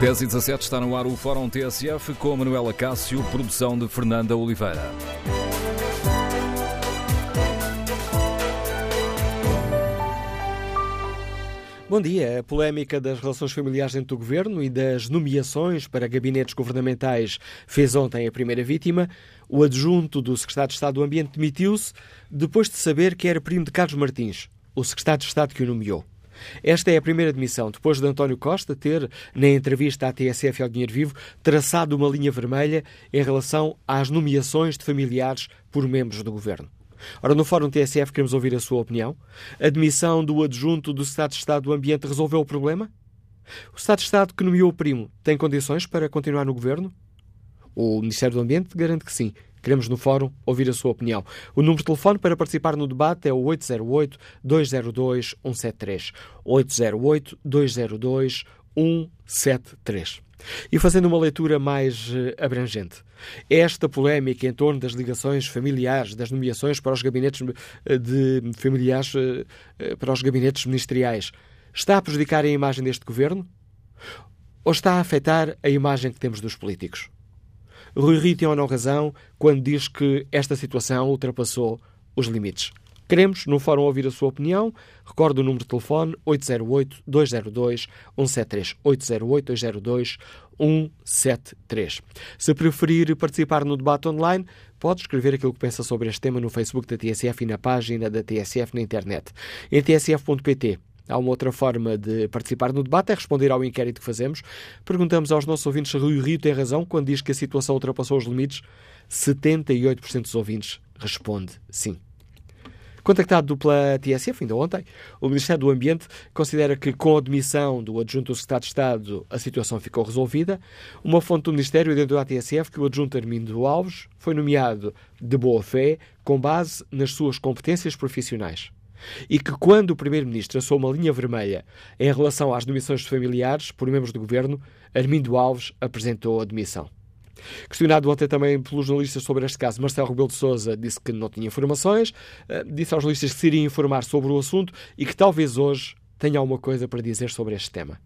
10 e 17 está no ar o Fórum TSF com Manuela Cássio, produção de Fernanda Oliveira. Bom dia. A polémica das relações familiares dentro do governo e das nomeações para gabinetes governamentais fez ontem a primeira vítima. O adjunto do secretário de Estado do Ambiente demitiu-se depois de saber que era primo de Carlos Martins, o secretário de Estado que o nomeou. Esta é a primeira demissão, depois de António Costa ter, na entrevista à TSF ao Dinheiro Vivo, traçado uma linha vermelha em relação às nomeações de familiares por membros do governo. Ora, no Fórum TSF queremos ouvir a sua opinião. A admissão do adjunto do Estado de Estado do Ambiente resolveu o problema? O Estado de Estado que nomeou o primo tem condições para continuar no governo? O Ministério do Ambiente garante que sim. Queremos no Fórum ouvir a sua opinião. O número de telefone para participar no debate é o 808-202-173. 808-202-173. E fazendo uma leitura mais eh, abrangente, esta polémica em torno das ligações familiares, das nomeações para os gabinetes eh, de familiares eh, para os gabinetes ministeriais, está a prejudicar a imagem deste governo? Ou está a afetar a imagem que temos dos políticos? Rui Rio tem ou não razão quando diz que esta situação ultrapassou os limites. Queremos, no fórum, ouvir a sua opinião. Recordo o número de telefone 808-202-173. 808-202-173. Se preferir participar no debate online, pode escrever aquilo que pensa sobre este tema no Facebook da TSF e na página da TSF na internet. Em tsf.pt Há uma outra forma de participar no debate, é responder ao inquérito que fazemos. Perguntamos aos nossos ouvintes se Rui Rio tem razão quando diz que a situação ultrapassou os limites. 78% dos ouvintes responde sim. Contactado pela TSF ainda ontem, o Ministério do Ambiente considera que, com a admissão do adjunto do Secretário de Estado, a situação ficou resolvida. Uma fonte do Ministério dentro da TSF que o adjunto Armindo Alves foi nomeado de boa fé, com base nas suas competências profissionais. E que, quando o Primeiro-Ministro traçou uma linha vermelha em relação às nomeações de familiares por membros do governo, Armindo Alves apresentou a demissão. Questionado ontem também pelos jornalistas sobre este caso, Marcelo Rebelo de Sousa disse que não tinha informações, eh, disse aos jornalistas que se iria informar sobre o assunto e que talvez hoje tenha alguma coisa para dizer sobre este tema.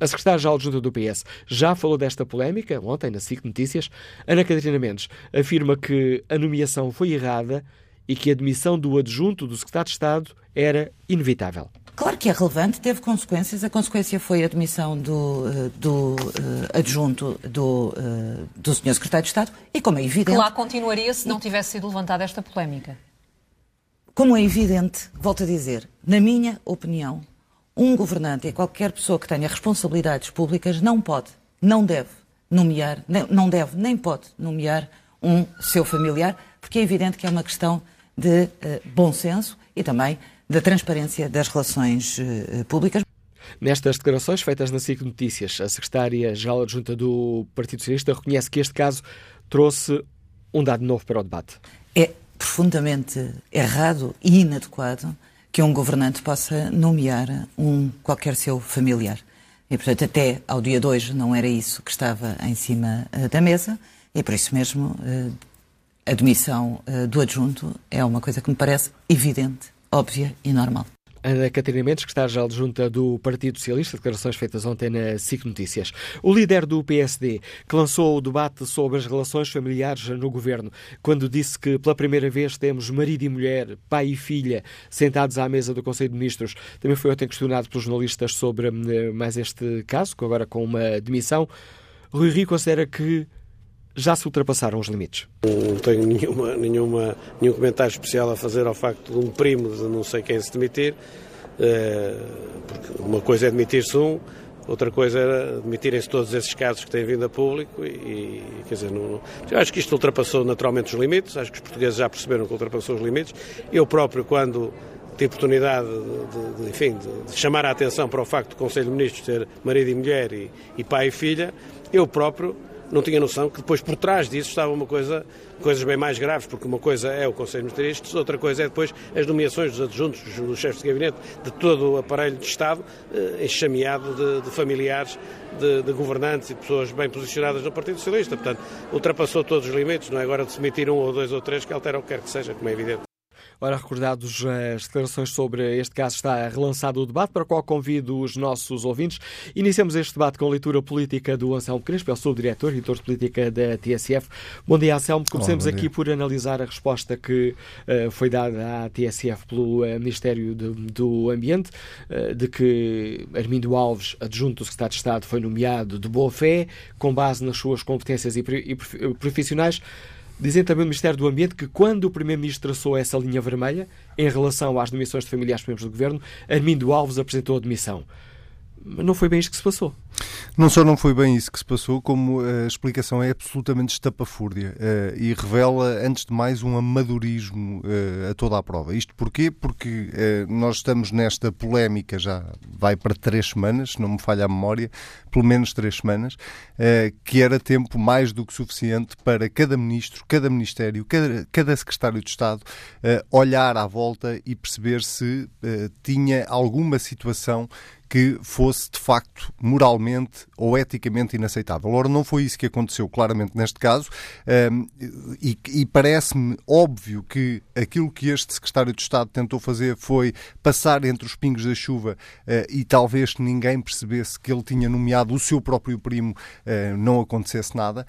A secretária-geral adjunta do PS já falou desta polémica, ontem na SIC Notícias. Ana Catarina Mendes afirma que a nomeação foi errada e que a demissão do adjunto do secretário de Estado era inevitável. Claro que é relevante, teve consequências. A consequência foi a demissão do, eh, do uh, adjunto do, uh, do Sr. Secretário de Estado e, como é evidente. Que lá continuaria se não tivesse sido levantada esta polémica. Como é evidente, volto a dizer, na minha opinião, um governante e qualquer pessoa que tenha responsabilidades públicas não pode, não deve nomear, não deve nem pode nomear um seu familiar, porque é evidente que é uma questão de uh, bom senso e também da transparência das relações uh, públicas. Nestas declarações feitas na SIC Notícias, a secretária-geral adjunta do Partido Socialista reconhece que este caso trouxe um dado novo para o debate. É profundamente errado e inadequado que um governante possa nomear um qualquer seu familiar. E, portanto, até ao dia 2 não era isso que estava em cima uh, da mesa e, por isso mesmo, uh, a demissão uh, do adjunto é uma coisa que me parece evidente óbvia e normal. Ana Catarina Mendes, que está já adjunta do Partido Socialista, declarações feitas ontem na SIC Notícias. O líder do PSD, que lançou o debate sobre as relações familiares no governo, quando disse que pela primeira vez temos marido e mulher, pai e filha, sentados à mesa do Conselho de Ministros, também foi ontem questionado pelos jornalistas sobre eh, mais este caso, agora com uma demissão. Rui Rio considera que já se ultrapassaram os limites. Não tenho nenhuma, nenhuma, nenhum comentário especial a fazer ao facto de um primo de não sei quem se demitir. Eh, porque uma coisa é demitir-se um, outra coisa era admitirem-se todos esses casos que têm vindo a público e, quer dizer, não, eu acho que isto ultrapassou naturalmente os limites, acho que os portugueses já perceberam que ultrapassou os limites. Eu próprio, quando tive oportunidade de, de, enfim, de, chamar a atenção para o facto do Conselho de Ministros ter marido e mulher e, e pai e filha, eu próprio não tinha noção que depois por trás disso estava uma coisa, coisas bem mais graves, porque uma coisa é o Conselho Ministerial, outra coisa é depois as nomeações dos adjuntos, dos chefes de gabinete, de todo o aparelho de Estado, eh, enxameado de, de familiares, de, de, governantes e de pessoas bem posicionadas no Partido Socialista. Portanto, ultrapassou todos os limites, não é agora de se emitir um ou dois ou três que altera o que quer que seja, como é evidente. Ora, recordados as declarações sobre este caso, está relançado o debate, para o qual convido os nossos ouvintes. Iniciamos este debate com a leitura política do Anselmo Crespo, é o subdiretor e editor de política da TSF. Bom dia, Anselmo. Comecemos Olá, aqui por analisar a resposta que uh, foi dada à TSF pelo uh, Ministério de, do Ambiente, uh, de que Armindo Alves, adjunto do Secretário de Estado, foi nomeado de boa fé, com base nas suas competências e, e profissionais. Dizem também no Ministério do Ambiente que quando o Primeiro-Ministro traçou essa linha vermelha em relação às demissões de familiares membros do Governo, Armindo Alves apresentou a demissão. Não foi bem isto que se passou. Não só não foi bem isso que se passou, como a explicação é absolutamente estapafúrdia uh, e revela, antes de mais, um amadorismo uh, a toda a prova. Isto porquê? Porque uh, nós estamos nesta polémica, já vai para três semanas, se não me falha a memória, pelo menos três semanas, que era tempo mais do que suficiente para cada ministro, cada ministério, cada, cada secretário de Estado olhar à volta e perceber se tinha alguma situação que fosse de facto moralmente ou eticamente inaceitável. Ora, não foi isso que aconteceu claramente neste caso um, e, e parece-me óbvio que aquilo que este secretário de Estado tentou fazer foi passar entre os pingos da chuva uh, e talvez ninguém percebesse que ele tinha nomeado o seu próprio primo, uh, não acontecesse nada.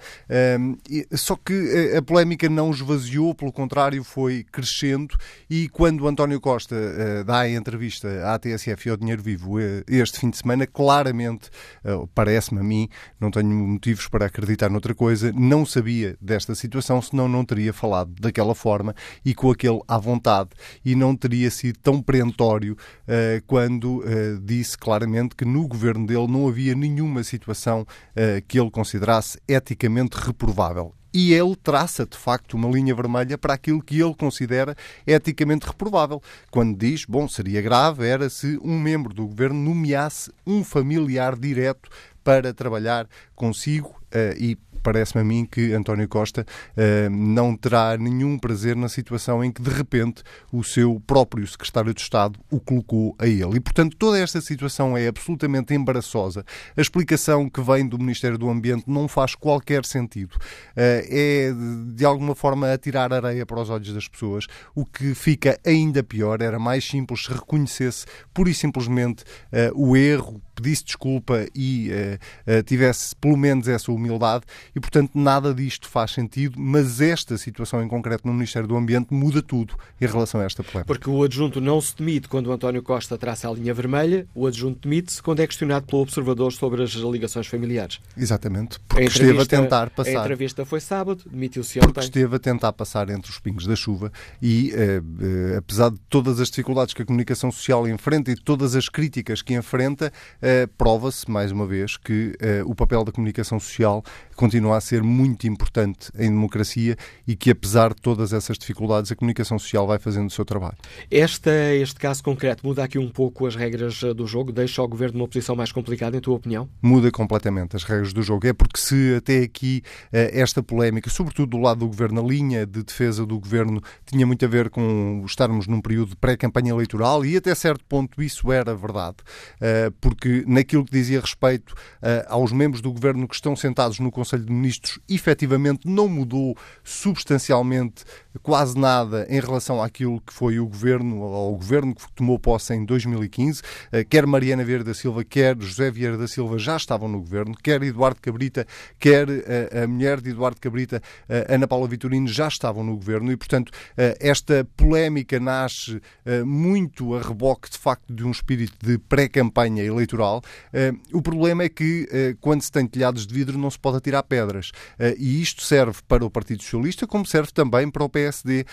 Um, e, só que a polémica não esvaziou, pelo contrário, foi crescendo e quando António Costa uh, dá a entrevista à TSF e ao Dinheiro Vivo este fim de semana, claramente, uh, parece-me a mim, não tenho motivos para acreditar noutra coisa, não sabia desta situação, senão não teria falado daquela forma e com aquele à vontade. E não teria sido tão perentório uh, quando uh, disse claramente que no governo dele não havia nenhuma situação que ele considerasse eticamente reprovável e ele traça de facto uma linha vermelha para aquilo que ele considera eticamente reprovável. Quando diz, bom, seria grave era se um membro do governo nomeasse um familiar direto para trabalhar consigo uh, e parece-me a mim que António Costa uh, não terá nenhum prazer na situação em que, de repente, o seu próprio secretário de Estado o colocou a ele. E, portanto, toda esta situação é absolutamente embaraçosa. A explicação que vem do Ministério do Ambiente não faz qualquer sentido. Uh, é, de alguma forma, atirar areia para os olhos das pessoas. O que fica ainda pior era mais simples se reconhecesse, pura e simplesmente, uh, o erro, pedisse desculpa e tivesse pelo menos essa humildade e, portanto, nada disto faz sentido, mas esta situação em concreto no Ministério do Ambiente muda tudo em relação a esta polémica. Porque o adjunto não se demite quando o António Costa traça a linha vermelha, o adjunto demite-se quando é questionado pelo observador sobre as ligações familiares. Exatamente, porque esteve a tentar passar. A entrevista foi sábado, demitiu-se ontem. Porque esteve a tentar passar entre os pingos da chuva e, eh, apesar de todas as dificuldades que a comunicação social enfrenta e de todas as críticas que enfrenta, eh, prova-se, mais uma vez, que eh, o papel da comunicação social continua a ser muito importante em democracia e que, apesar de todas essas dificuldades, a comunicação social vai fazendo o seu trabalho. Este, este caso concreto muda aqui um pouco as regras eh, do jogo? Deixa o governo numa posição mais complicada, em tua opinião? Muda completamente as regras do jogo. É porque se até aqui esta polémica, sobretudo do lado do governo, a linha de defesa do governo tinha muito a ver com estarmos num período de pré-campanha eleitoral e até certo ponto isso era verdade, eh, naquilo que dizia respeito aos membros do governo que estão sentados no Conselho de Ministros efetivamente não mudou substancialmente quase nada em relação àquilo que foi o governo, ao governo que tomou posse em 2015. Eh, quer Mariana Vieira da Silva, quer José Vieira da Silva já estavam no governo, quer Eduardo Cabrita, quer eh, a mulher de Eduardo Cabrita, eh, Ana Paula Vitorino, já estavam no governo e, portanto, esta polémica nasce muito a reboque, de facto, de um espírito de pré-campanha eleitoral. O problema é que, quando se tem telhados de vidro, não se pode atirar pedras. E isto serve para o Partido Socialista, como serve também para o PSD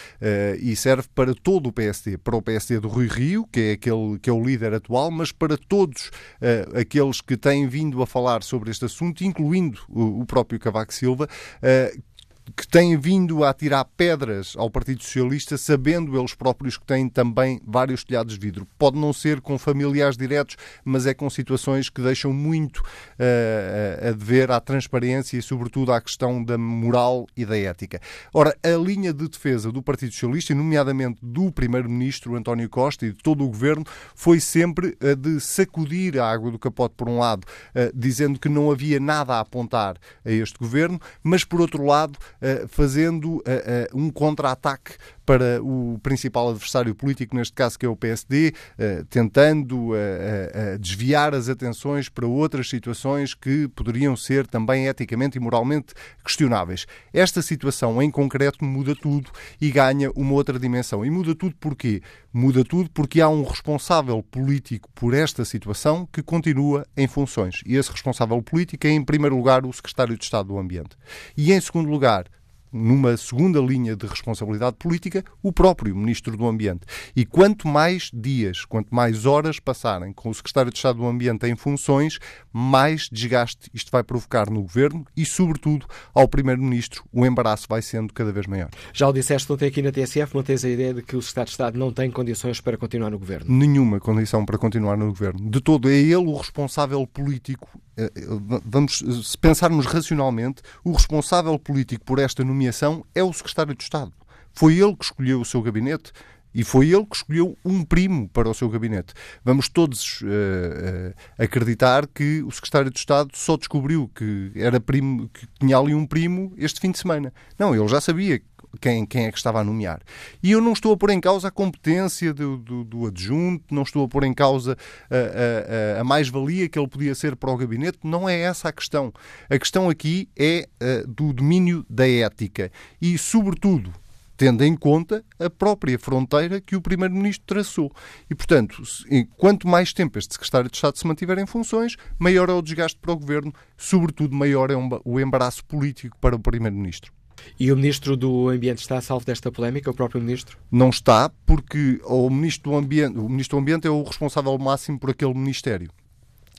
e serve para todo o PSD, para o PSD do Rui Rio, que é aquele que é o líder atual, mas para todos aqueles que têm vindo a falar sobre este assunto, incluindo o, próprio Cavaco Silva, que têm vindo a tirar pedras ao Partido Socialista, sabendo eles próprios que têm também vários telhados de vidro. Pode não ser com familiares diretos, mas é com situações que deixam muito uh, a dever à transparência e, sobretudo, à questão da moral e da ética. Ora, a linha de defesa do Partido Socialista, e nomeadamente do Primeiro-Ministro António Costa e de todo o Governo, foi sempre a de sacudir a água do capote, por um lado, uh, dizendo que não havia nada a apontar a este Governo, mas, por outro lado, fazendo uh, uh, um contra-ataque para o principal adversário político, neste caso que é o PSD, uh, tentando uh, desviar as atenções para outras situações que poderiam ser também eticamente e moralmente questionáveis. Esta situação em concreto muda tudo e ganha uma outra dimensão. E muda tudo porquê? Muda tudo porque há um responsável político por esta situação que continua em funções. E esse responsável político é, em primeiro lugar, o Secretário de Estado do Ambiente. E, em segundo lugar, numa segunda linha de responsabilidade política, o próprio Ministro do Ambiente. E quanto mais dias, quanto mais horas passarem com o Secretário de Estado do Ambiente em funções, mais desgaste isto vai provocar no Governo e, sobretudo, ao Primeiro-Ministro. O embaraço vai sendo cada vez maior. Já o disseste ontem aqui na TSF, mantens a ideia de que o Secretário de Estado não tem condições para continuar no Governo? Nenhuma condição para continuar no Governo. De todo, é ele o responsável político vamos, se pensarmos racionalmente, o responsável político por esta nomeação é o secretário de Estado. Foi ele que escolheu o seu gabinete e foi ele que escolheu um primo para o seu gabinete. Vamos todos uh, uh, acreditar que o secretário de Estado só descobriu que era primo, que tinha ali um primo este fim de semana. Não, ele já sabia quem, quem é que estava a nomear. E eu não estou a pôr em causa a competência do, do, do adjunto, não estou a pôr em causa a, a, a mais-valia que ele podia ser para o gabinete, não é essa a questão. A questão aqui é uh, do domínio da ética e, sobretudo, tendo em conta a própria fronteira que o Primeiro-Ministro traçou. E, portanto, quanto mais tempo este Secretário de Estado se mantiver em funções, maior é o desgaste para o Governo, sobretudo maior é o embaraço político para o Primeiro-Ministro. E o Ministro do Ambiente está a salvo desta polémica, o próprio Ministro? Não está, porque o Ministro do Ambiente, o Ministro do Ambiente é o responsável máximo por aquele Ministério.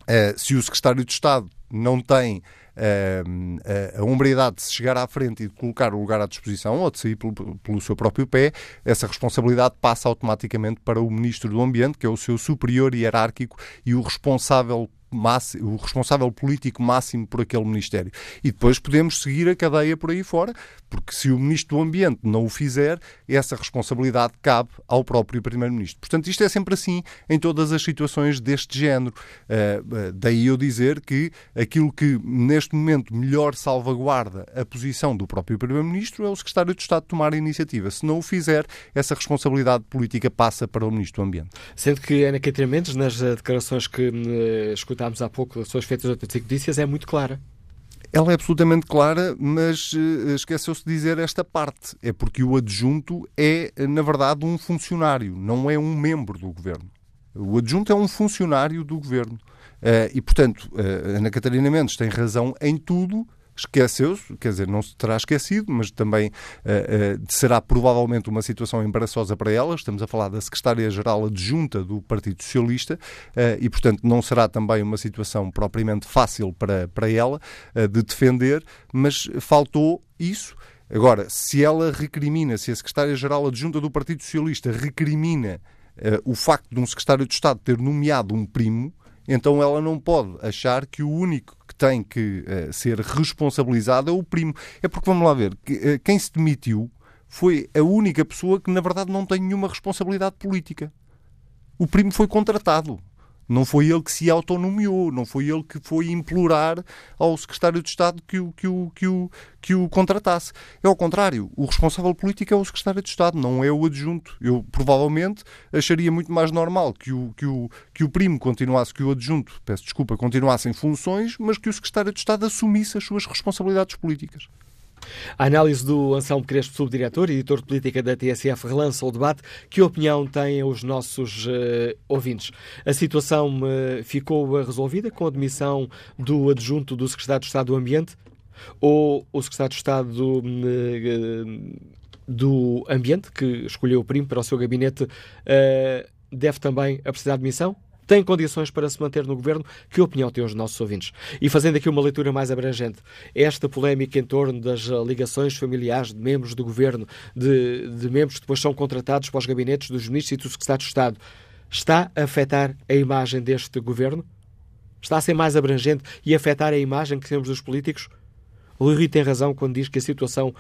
Uh, se o Secretário de Estado não tem uh, a hombridade de se chegar à frente e de colocar o lugar à disposição ou de sair pelo, pelo, seu próprio pé, essa responsabilidade passa automaticamente para o Ministro do Ambiente, que é o seu superior hierárquico e o responsável máximo, o responsável político máximo por aquele Ministério. E depois podemos seguir a cadeia por aí fora, porque se o Ministro do Ambiente não o fizer, essa responsabilidade cabe ao próprio Primeiro-Ministro. Portanto, isto é sempre assim em todas as situações deste género. Uh, daí eu dizer que aquilo que neste momento melhor salvaguarda a posição do próprio Primeiro-Ministro é o Secretário de Estado tomar a iniciativa. Se não o fizer, essa responsabilidade política passa para o Ministro do Ambiente. Sendo que Ana Catarina Mendes, nas declarações que uh, escutámos há pouco, suas feitas outras notícias, é muito clara. Ela é absolutamente clara, mas uh, esqueceu-se de dizer esta parte. É porque o adjunto é, na verdade, um funcionário, não é um membro do governo. O adjunto é um funcionário do governo. Uh, e, portanto, uh, Ana Catarina Mendes tem razão em tudo, esqueceu-se, quer dizer, não se terá esquecido, mas também uh, uh, será provavelmente uma situação embaraçosa para ela. Estamos a falar da secretária-geral adjunta do Partido Socialista uh, e, portanto, não será também uma situação propriamente fácil para, para ela de defender, mas faltou isso. Agora, se ela recrimina, se a secretária-geral adjunta do Partido Socialista recrimina o facto de um secretário de Estado ter nomeado um primo, então ela não pode achar que o único que tem que uh, ser responsabilizado é o primo. É porque, vamos lá ver, que, uh, quem se demitiu foi a única pessoa que, na verdade, não tem nenhuma responsabilidade política. O primo foi contratado. Não foi ele que se autonomeou, não foi ele que foi implorar ao secretário de Estado que o, que o, que o, que o contratasse. É ao contrário, o responsável político é o secretário de Estado, não é o adjunto. Eu provavelmente acharia muito mais normal que o, que o, que o primo continuasse, que o adjunto, peço desculpa, continuasse em funções, mas que o secretário de Estado assumisse as suas responsabilidades políticas. A análise do Anselmo Crespo, subdiretor e editor de política da TSF, relança o debate. Que opinião têm os nossos uh, ouvintes? A situação uh, ficou resolvida com a demissão do adjunto do secretário de Estado do Ambiente? Ou o secretário de Estado do, uh, do Ambiente, que escolheu o primo para o seu gabinete, deve também a precisar de demissão? Tem condições para se manter no governo? Que opinião têm os nossos ouvintes? E fazendo aqui uma leitura mais abrangente, esta polémica em torno das ligações familiares de membros do governo, de, de membros que depois são contratados para os gabinetes dos ministros e do secretário de Estado, está a afetar a imagem deste governo? Está a ser mais abrangente e afetar a imagem que temos dos políticos? O Rui tem razão quando diz que a situação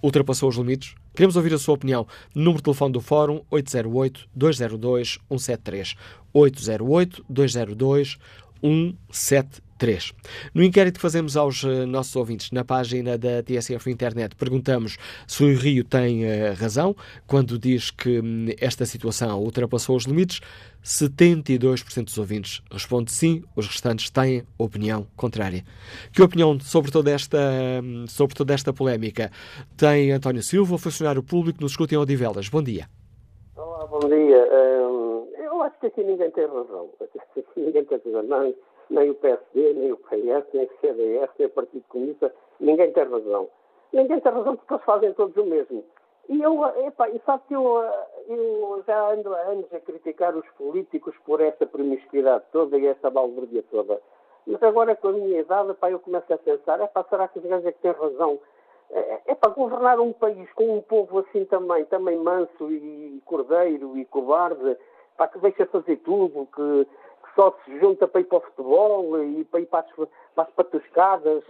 ultrapassou os limites? Queremos ouvir a sua opinião. Número de telefone do Fórum 808-202-173. 808-202-173. 3. No inquérito que fazemos aos uh, nossos ouvintes na página da TSF Internet, perguntamos se o Rio tem uh, razão quando diz que um, esta situação ultrapassou os limites. 72% dos ouvintes responde sim, os restantes têm opinião contrária. Que opinião sobre toda esta, hum, sobre toda esta polémica tem António Silva, funcionário público, nos escuta em Odivelas? Bom dia. Olá, bom dia. Hum, eu acho que aqui ninguém tem razão. ninguém tem razão. Não, nem o PSD, nem o PS, nem o CDS, nem o Partido Comunista. Ninguém tem razão. Ninguém tem razão porque eles fazem todos o mesmo. E eu, epá, e sabe que eu, eu já ando há anos a criticar os políticos por essa promiscuidade toda e essa balverdia toda. Mas agora com a minha idade, epá, eu começo a pensar, epá, será que os gajos é que têm razão? É, é para governar um país com um povo assim também, também manso e cordeiro e cobarde, para que deixa fazer tudo, que, só se junta para ir para o futebol e para ir para as, para as patuscadas.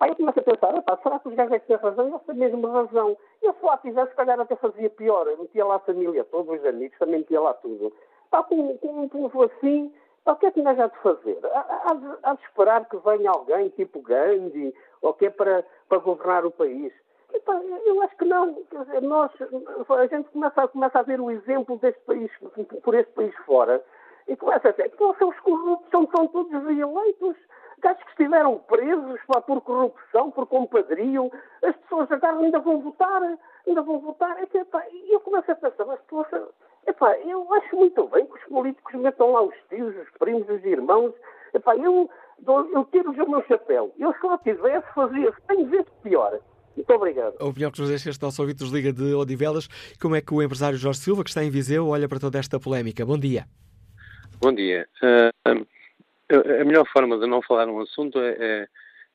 Eu começo a pensar, será que os gajos têm razão? Eu tenho mesmo razão. Eu se lá fizesse, se calhar até fazia pior. Eu metia lá a família toda, os amigos, também metia lá tudo. Epá, com, com um povo assim, epá, o que é que nós há de fazer? Há, há, de, esperar que venha alguém tipo Gandhi, ou que é para, para governar o país? Epá, eu acho que não. Dizer, nós, a gente começa, começa a ver o exemplo deste país, por este país fora, e começa a dizer, que os corruptos, são, são todos eleitos gajos que estiveram presos por corrupção, por compadrio, as pessoas agora ainda vão votar, ainda vão votar. É que, eu começo a pensar, mas poxa, epá, eu acho muito bem que os políticos metam lá os tios, os primos, os irmãos. Epá, eu, eu tiro o meu chapéu. Eu se lá tivesse, fazia 100 vezes pior. Muito obrigado. A opinião que nos deixa este nosso ouvinte nos liga de Odivelas. Como é que o empresário Jorge Silva, que está em Viseu, olha para toda esta polémica? Bom dia. Bom dia. Uh, a melhor forma de não falar num assunto é, é,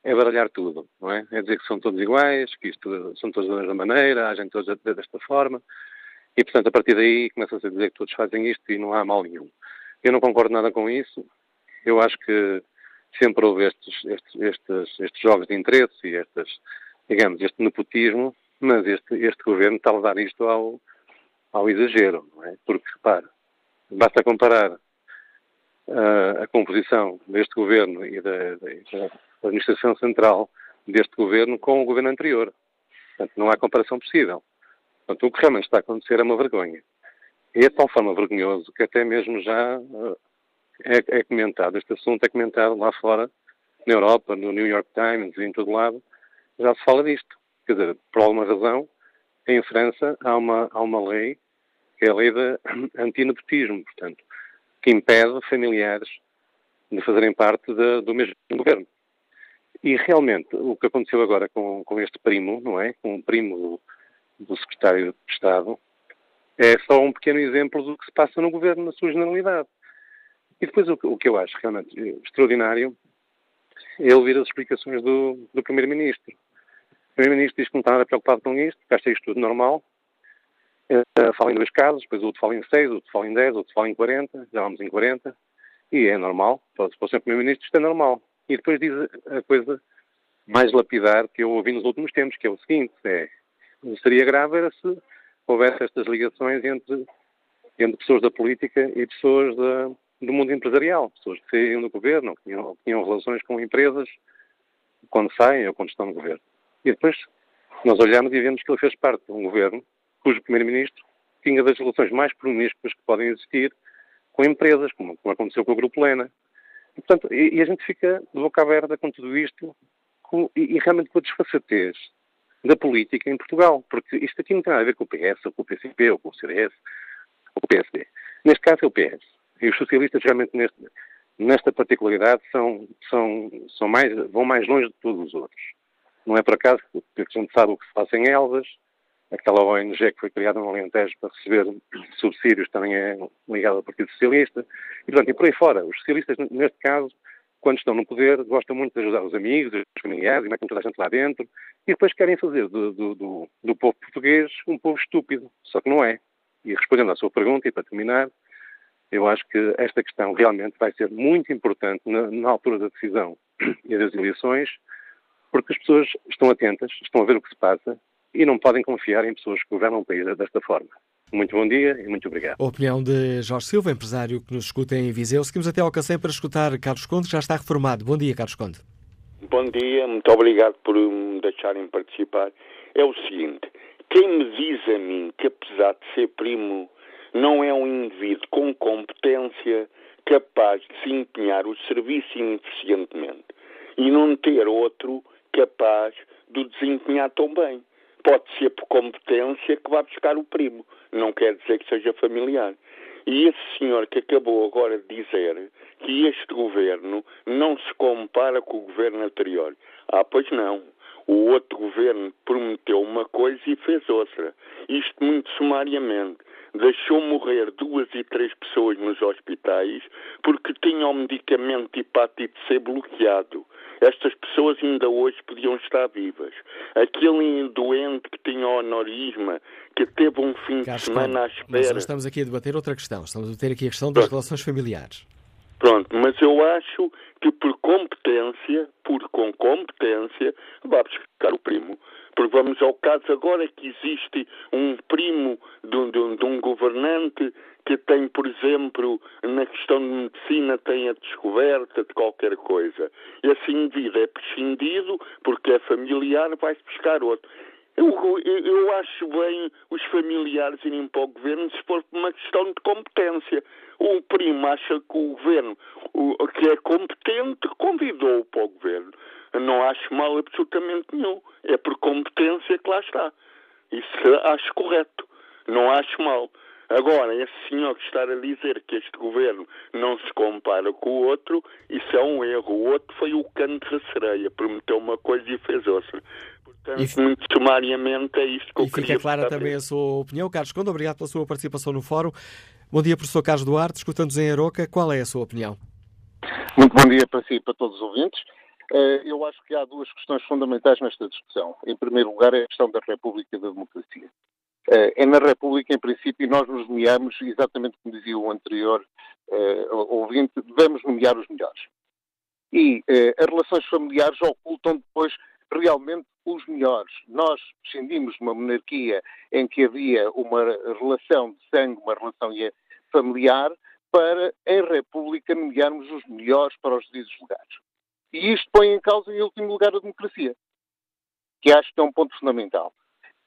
é, baralhar tudo, não é? É dizer que são todos iguais, que isto são todos da mesma maneira, agem todos desta forma, e portanto a partir daí começa-se a dizer que todos fazem isto e não há mal nenhum. Eu não concordo nada com isso, eu acho que sempre houve estes, estes, estes, estes jogos de interesse e estes, digamos, este nepotismo, mas este, este governo está a levar isto ao, ao exagero, não é? Porque, repare, basta comparar a composição deste governo e da, da, administração central deste governo com o governo anterior. Portanto, não há comparação possível. Portanto, o que realmente está a acontecer é uma vergonha. E é de tal forma vergonhoso que até mesmo já uh, é, é, comentado, este assunto é comentado lá fora, na Europa, no New York Times e em todo lado, já se fala disto. Quer dizer, por alguma razão, em França há uma, há uma lei, que é a lei de antinepotismo, portanto, que impede familiares de fazerem parte de, do mesmo governo. E realmente o que aconteceu agora com, com este primo, não é? Com o primo do, do secretário de Estado, é só um pequeno exemplo do que se passa no governo na sua generalidade. E depois o, o que eu acho realmente extraordinário é ouvir as explicações do, do Primeiro-Ministro. O Primeiro-Ministro diz que não está nada preocupado com isto, que acha isto tudo normal, Uh, fala em dois casos, depois o outro fala em seis, o outro fala em dez, o outro fala em quarenta, já vamos em quarenta, e é normal, para, o Sr. Primeiro-Ministro isto é normal. E depois diz a coisa mais lapidar que eu ouvi nos últimos tempos, que é o seguinte, é, seria grave era se houvesse estas ligações entre, entre pessoas da política e pessoas da, do mundo empresarial, pessoas que saíam do governo, que tinham, que tinham relações com empresas quando saem ou quando estão no governo. E depois nós olhamos e vemos que ele fez parte de um governo cujo Primeiro-Ministro tinha das relações mais promíscuas que podem existir com empresas, como, como aconteceu com o Grupo Lena. E, portanto, e, e, a gente fica de boca aberta com tudo isto com, e, e, realmente com a desfaçatez da política em Portugal, porque isto aqui não tem nada a ver com o PS, ou com o PCP, ou com o CDS, ou com o PSD. Neste caso é o PS. E os socialistas realmente neste, nesta particularidade são, são, são mais, vão mais longe de todos os outros. Não é por acaso que a gente sabe o que se passa em Elvas, aquela ONG que foi criada no Alentejo para receber subsídios também é ligada ao Partido Socialista, e, portanto, e por aí fora. Os socialistas, neste caso, quando estão no poder, gostam muito de ajudar os amigos, os familiares, e metem toda a gente lá dentro, e depois querem fazer do, do, do, do povo português um povo estúpido, só que não é. E respondendo à sua pergunta, e para terminar, eu acho que esta questão realmente vai ser muito importante na, na altura da decisão e das eleições, porque as pessoas estão atentas, estão a ver o que se passa, e não podem confiar em pessoas que governam o país desta forma. Muito bom dia e muito obrigado. A opinião de Jorge Silva, empresário que nos escuta em Viseu. Seguimos até ao Cacém para escutar Carlos Conde, que já está reformado. Bom dia, Carlos Conde. Bom dia, muito obrigado por me deixarem participar. É o seguinte, quem me diz a mim que apesar de ser primo, não é um indivíduo com competência capaz de desempenhar o serviço ineficientemente e não ter outro capaz de o desempenhar tão bem. Pode ser por competência que vá buscar o primo, não quer dizer que seja familiar. E esse senhor que acabou agora de dizer que este governo não se compara com o governo anterior. Ah, pois não. O outro governo prometeu uma coisa e fez outra. Isto muito sumariamente. Deixou morrer duas e três pessoas nos hospitais porque tinham o medicamento hepatite C bloqueado. Estas pessoas ainda hoje podiam estar vivas. Aquele doente que tinha honorisma, que teve um fim de semana à espera. Mas nós estamos aqui a debater outra questão. Estamos a debater aqui a questão das Pronto. relações familiares. Pronto, mas eu acho que por competência, por com competência, vá buscar o primo. Porque vamos ao caso agora que existe um primo de, um- de um- de um governante que tem, por exemplo, na questão de medicina, tem a descoberta de qualquer coisa. Esse indivíduo é prescindido porque é familiar, vai-se buscar outro. Eu, eu- eu acho bem os familiares irem para o governo se for por uma questão de competência. O primo acha que o governo, o- que é competente, convidou-o para o governo. Não acho mal absolutamente nenhum. É por competência que lá está. Isso acho correto. Não acho mal. Agora, esse senhor que está a dizer que este governo não se compara com o outro, isso é um erro. O outro foi o canto da sereia. Prometeu uma coisa e fez outra. Portanto, E muito sumariamente é isto que eu E fica queria clara saber. também a sua opinião. Carlos Conde, obrigado pela sua participação no fórum. Bom dia, professor Carlos Duarte, escutando-nos em Aroca. Qual é a sua opinião? Muito bom dia para si e para todos os ouvintes. Eh, Eu acho que há duas questões fundamentais nesta discussão. Em primeiro lugar, é a questão da República e da democracia. Eh, É na República, em princípio, nós nos nomeamos, exatamente como dizia o anterior eh, ouvinte, devemos nomear os melhores. E as relações familiares ocultam depois realmente os melhores. Nós descendimos de uma monarquia em que havia uma relação de sangue, uma relação familiar, para, em República, nomearmos os melhores para os devidos lugares. E isto põe em causa, em último lugar, a democracia, que acho que é um ponto fundamental.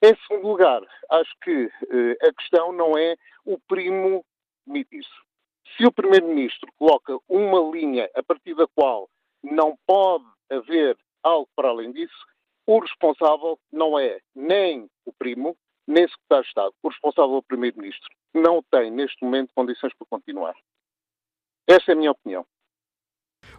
Em segundo lugar, acho que eh, a questão não é o primo demitir-se. Se o Primeiro-Ministro coloca uma linha a partir da qual não pode haver algo para além disso, o responsável não é nem o primo, nem o secretário de Estado. O responsável é o Primeiro-Ministro. Não tem, neste momento, condições para continuar. Esta é a minha opinião.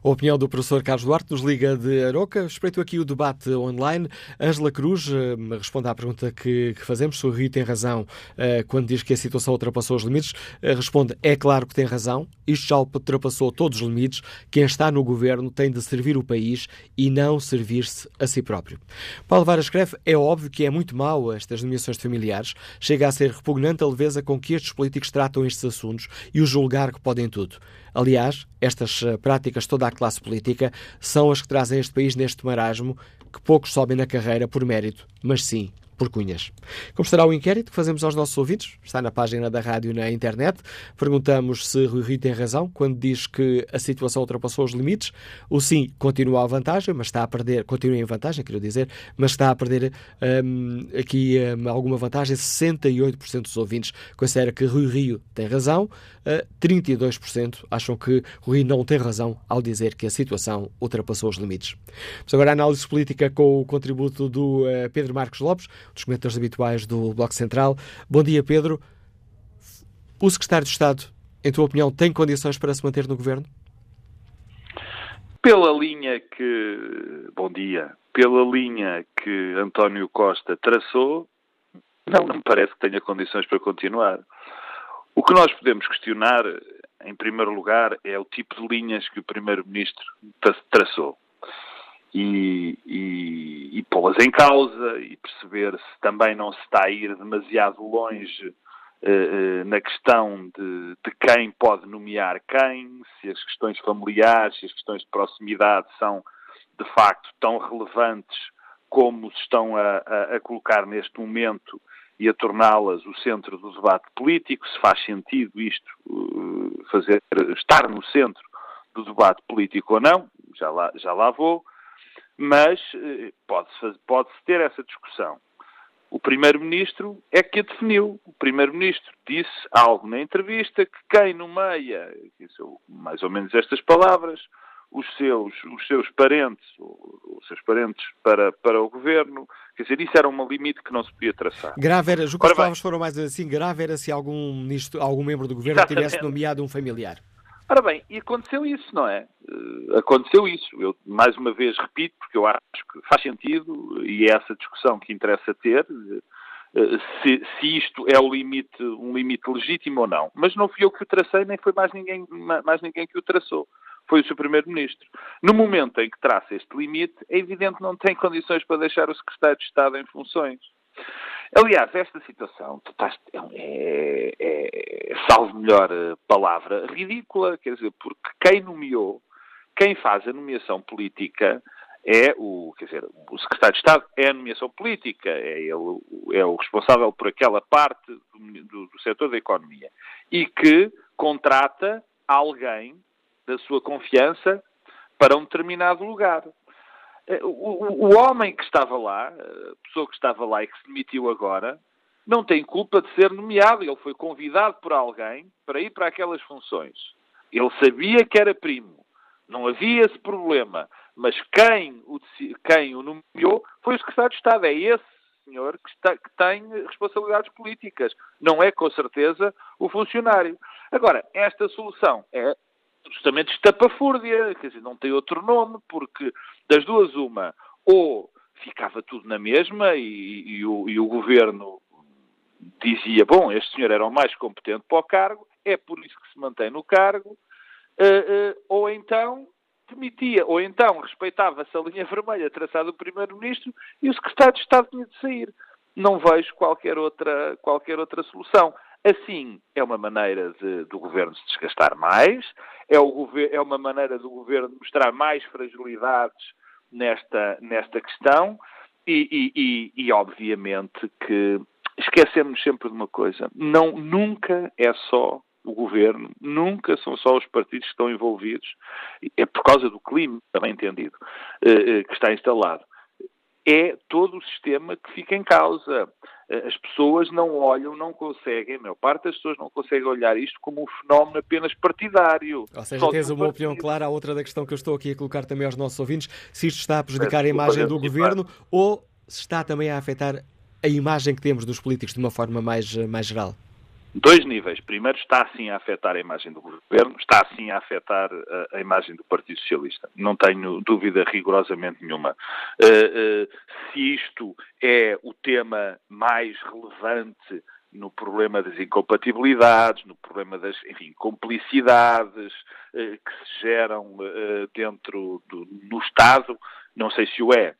A opinião do professor Carlos Duarte nos liga de Aroca. Espreito aqui o debate online. Ângela Cruz eh, responde à pergunta que, que fazemos. O Rio tem razão eh, quando diz que a situação ultrapassou os limites, eh, responde: é claro que tem razão. Isto já ultrapassou todos os limites. Quem está no governo tem de servir o país e não servir-se a si próprio. Paulo Vara escreve: é óbvio que é muito mau estas nomeações familiares. Chega a ser repugnante a leveza com que estes políticos tratam estes assuntos e o julgar que podem tudo. Aliás, estas práticas, toda a classe política, são as que trazem este país neste marasmo que poucos sobem na carreira por mérito, mas sim por cunhas. Como estará o inquérito que fazemos aos nossos ouvintes? Está na página da rádio na internet. Perguntamos se Rui Rio tem razão quando diz que a situação ultrapassou os limites. O sim continua a vantagem, mas está a perder, continua em vantagem, quero dizer, mas está a perder hum, aqui hum, alguma vantagem. 68% dos ouvintes considera que Rui Rio tem razão, uh, 32% acham que Rui não tem razão ao dizer que a situação ultrapassou os limites. Mas agora a análise política com o contributo do uh, Pedro Marcos Lopes, dos comentadores habituais do Bloco Central. Bom dia, Pedro. O secretário de Estado, em tua opinião, tem condições para se manter no governo? Pela linha que. Bom dia. Pela linha que António Costa traçou, não, não me parece que tenha condições para continuar. O que nós podemos questionar, em primeiro lugar, é o tipo de linhas que o Primeiro-Ministro traçou. E, e, e pô-las em causa e perceber se também não se está a ir demasiado longe uh, uh, na questão de, de, quem pode nomear quem, se as questões familiares, se as questões de proximidade são de facto tão relevantes como se estão a, a, a colocar neste momento e a torná-las o centro do debate político, se faz sentido isto, uh, fazer, estar no centro do debate político ou não, já lá, já lá vou, mas uh, pode-se pode ter essa discussão. O Primeiro-Ministro é que a definiu. O Primeiro-Ministro disse algo na entrevista que quem nomeia, mais ou menos estas palavras, os seus, os seus parentes, os seus parentes para, para o governo. Quer dizer, isso era um limite que não se podia traçar. Grave era, julgo que as palavras foram mais assim, grave era se algum ministro, algum membro do governo Exatamente. tivesse nomeado um familiar. Ora bem, e aconteceu isso, não é? Uh, aconteceu isso. Eu, mais uma vez, repito, porque eu acho que faz sentido e é essa discussão que interessa ter, uh, se, se, isto é o limite, um limite legítimo ou não. Mas não fui eu que o tracei, nem foi mais ninguém, mais ninguém que o traçou foi o seu Primeiro-Ministro. No momento em que traça este limite, é evidente que não tem condições para deixar o Secretário de Estado em funções. Aliás, esta situação é, é, é, salvo melhor palavra, ridícula, quer dizer, porque quem nomeou, quem faz a nomeação política é o, quer dizer, o secretário de Estado é a nomeação política, é ele é o responsável por aquela parte do, do, do setor da economia e que contrata alguém da sua confiança para um determinado lugar. Eh, o, o, homem que estava lá, a pessoa que estava lá e que se demitiu agora, não tem culpa de ser nomeado. Ele foi convidado por alguém para ir para aquelas funções. Ele sabia que era primo. Não havia esse problema. Mas quem o, quem o nomeou foi o secretário de Estado. É esse senhor que, está, que tem responsabilidades políticas. Não é, com certeza, o funcionário. Agora, esta solução é justamente estapafúrdia, quer dizer, não tem outro nome, porque das duas uma, ou ficava tudo na mesma e, e, o, e o governo dizia, bom, este senhor era o mais competente para o cargo, é por isso que se mantém no cargo, uh, uh, ou então demitia, ou então respeitava-se a linha vermelha traçada do Primeiro-Ministro e o Secretário de Estado tinha de sair. Não vejo qualquer outra, qualquer outra solução. Assim, é uma maneira de, do governo se desgastar mais, é, o, é uma maneira do governo mostrar mais fragilidades nesta, nesta questão e, e, e, e, obviamente que esquecemos sempre de uma coisa: não, nunca é só o governo, nunca são só os partidos que estão envolvidos, é por causa do clima, também entendido, eh, eh, que está instalado é todo o sistema que fica em causa. As pessoas não olham, não conseguem, a maior parte das pessoas não consegue olhar isto como um fenómeno apenas partidário. Ou seja, Só tens uma partido. opinião clara à outra da questão que eu estou aqui a colocar também aos nossos ouvintes, se isto está a prejudicar a imagem do governo ou se está também a afetar a imagem que temos dos políticos de uma forma mais, mais geral dois níveis. Primeiro, está sim a afetar a imagem do governo, está sim a afetar a, a imagem do Partido Socialista. Não tenho dúvida rigorosamente nenhuma. Uh, uh, se isto é o tema mais relevante no problema das incompatibilidades, no problema das, enfim, complicidades eh, que se geram eh, dentro do, do Estado, não sei se o é.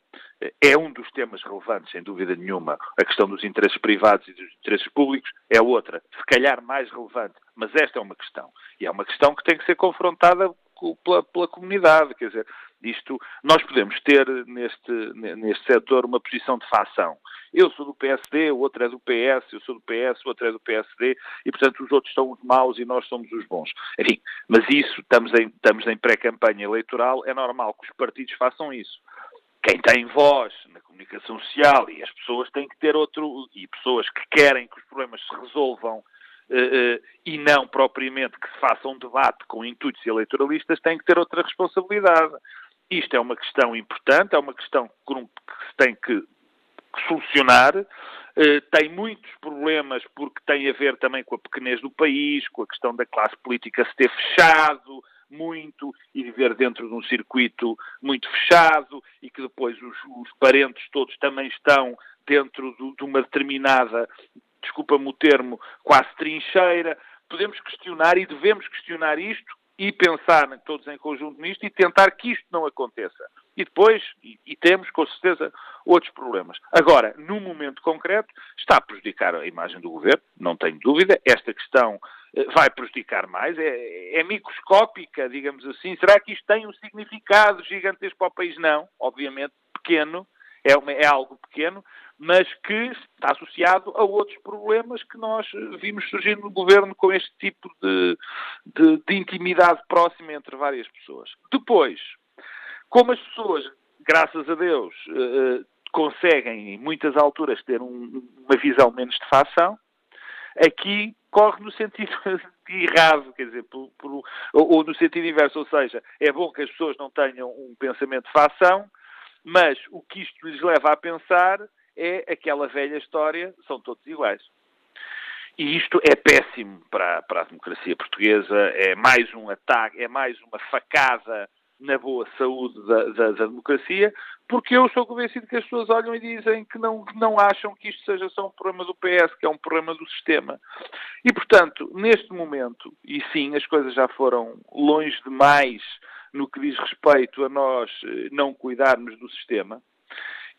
É um dos temas relevantes, sem dúvida nenhuma. A questão dos interesses privados e dos interesses públicos é outra, se calhar mais relevante, mas esta é uma questão. E é uma questão que tem que ser confrontada pela, pela comunidade. Quer dizer, isto, nós podemos ter neste, neste setor uma posição de facção. Eu sou do PSD, o outro é do PS, eu sou do PS, o outro é do PSD, e portanto os outros são os maus e nós somos os bons. Enfim, mas isso, estamos em, estamos em pré-campanha eleitoral, é normal que os partidos façam isso quem tem voz na comunicação social e as pessoas têm que ter outro, e pessoas que querem que os problemas se resolvam uh, uh, e não propriamente que se faça um debate com intuitos eleitoralistas, têm que ter outra responsabilidade. Isto é uma questão importante, é uma questão que se tem que, solucionar. Uh, tem muitos problemas porque tem a ver também com a pequenez do país, com a questão da classe política se ter fechado, muito e viver dentro de um circuito muito fechado e que depois os, os parentes todos também estão dentro do, de uma determinada, desculpa-me o termo, quase trincheira. Podemos questionar e devemos questionar isto e pensar todos em conjunto nisto e tentar que isto não aconteça. E depois, e, e, temos com certeza outros problemas. Agora, no momento concreto, está a prejudicar a imagem do governo, não tenho dúvida. Esta questão eh, vai prejudicar mais, é, é microscópica, digamos assim. Será que isto tem um significado gigantesco para o país? Não, obviamente pequeno, é, uma, é algo pequeno, mas que está associado a outros problemas que nós vimos surgindo no governo com este tipo de, de, de intimidade próxima entre várias pessoas. Depois, como as pessoas, graças a Deus, eh, conseguem em muitas alturas ter um, uma visão menos de facção, aqui corre no sentido errado, quer dizer, por, por, ou, ou, no sentido inverso, ou seja, é bom que as pessoas não tenham um pensamento de facção, mas o que isto lhes leva a pensar é aquela velha história, são todos iguais. E isto é péssimo para, para a democracia portuguesa, é mais um ataque, é mais uma facada na boa saúde da, da, da, democracia, porque eu sou convencido que as pessoas olham e dizem que não, que não acham que isto seja só um problema do PS, que é um problema do sistema. E, portanto, neste momento, e sim, as coisas já foram longe demais no que diz respeito a nós eh, não cuidarmos do sistema,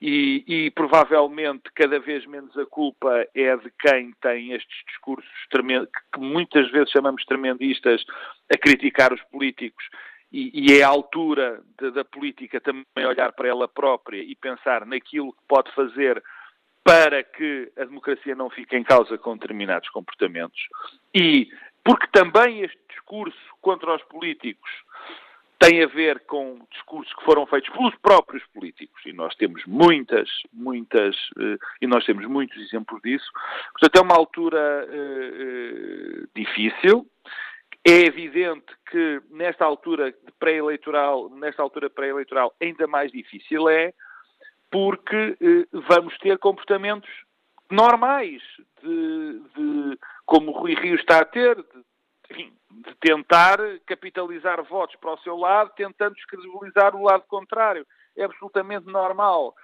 e, e, provavelmente cada vez menos a culpa é de quem tem estes discursos que muitas vezes chamamos tremendistas a criticar os políticos e, e é a altura de, da política também olhar para ela própria e pensar naquilo que pode fazer para que a democracia não fique em causa com determinados comportamentos. E porque também este discurso contra os políticos tem a ver com discursos que foram feitos pelos próprios políticos, e nós temos muitas, muitas, eh, e nós temos muitos exemplos disso. Portanto, é uma altura uh, uh, difícil, é evidente que nesta altura pré-eleitoral, nesta altura pré-eleitoral ainda mais difícil é, porque eh, vamos ter comportamentos normais, de, de, como o Rui Rio está a ter, de, enfim, de tentar capitalizar votos para o seu lado, tentando descredibilizar o lado contrário. É absolutamente normal.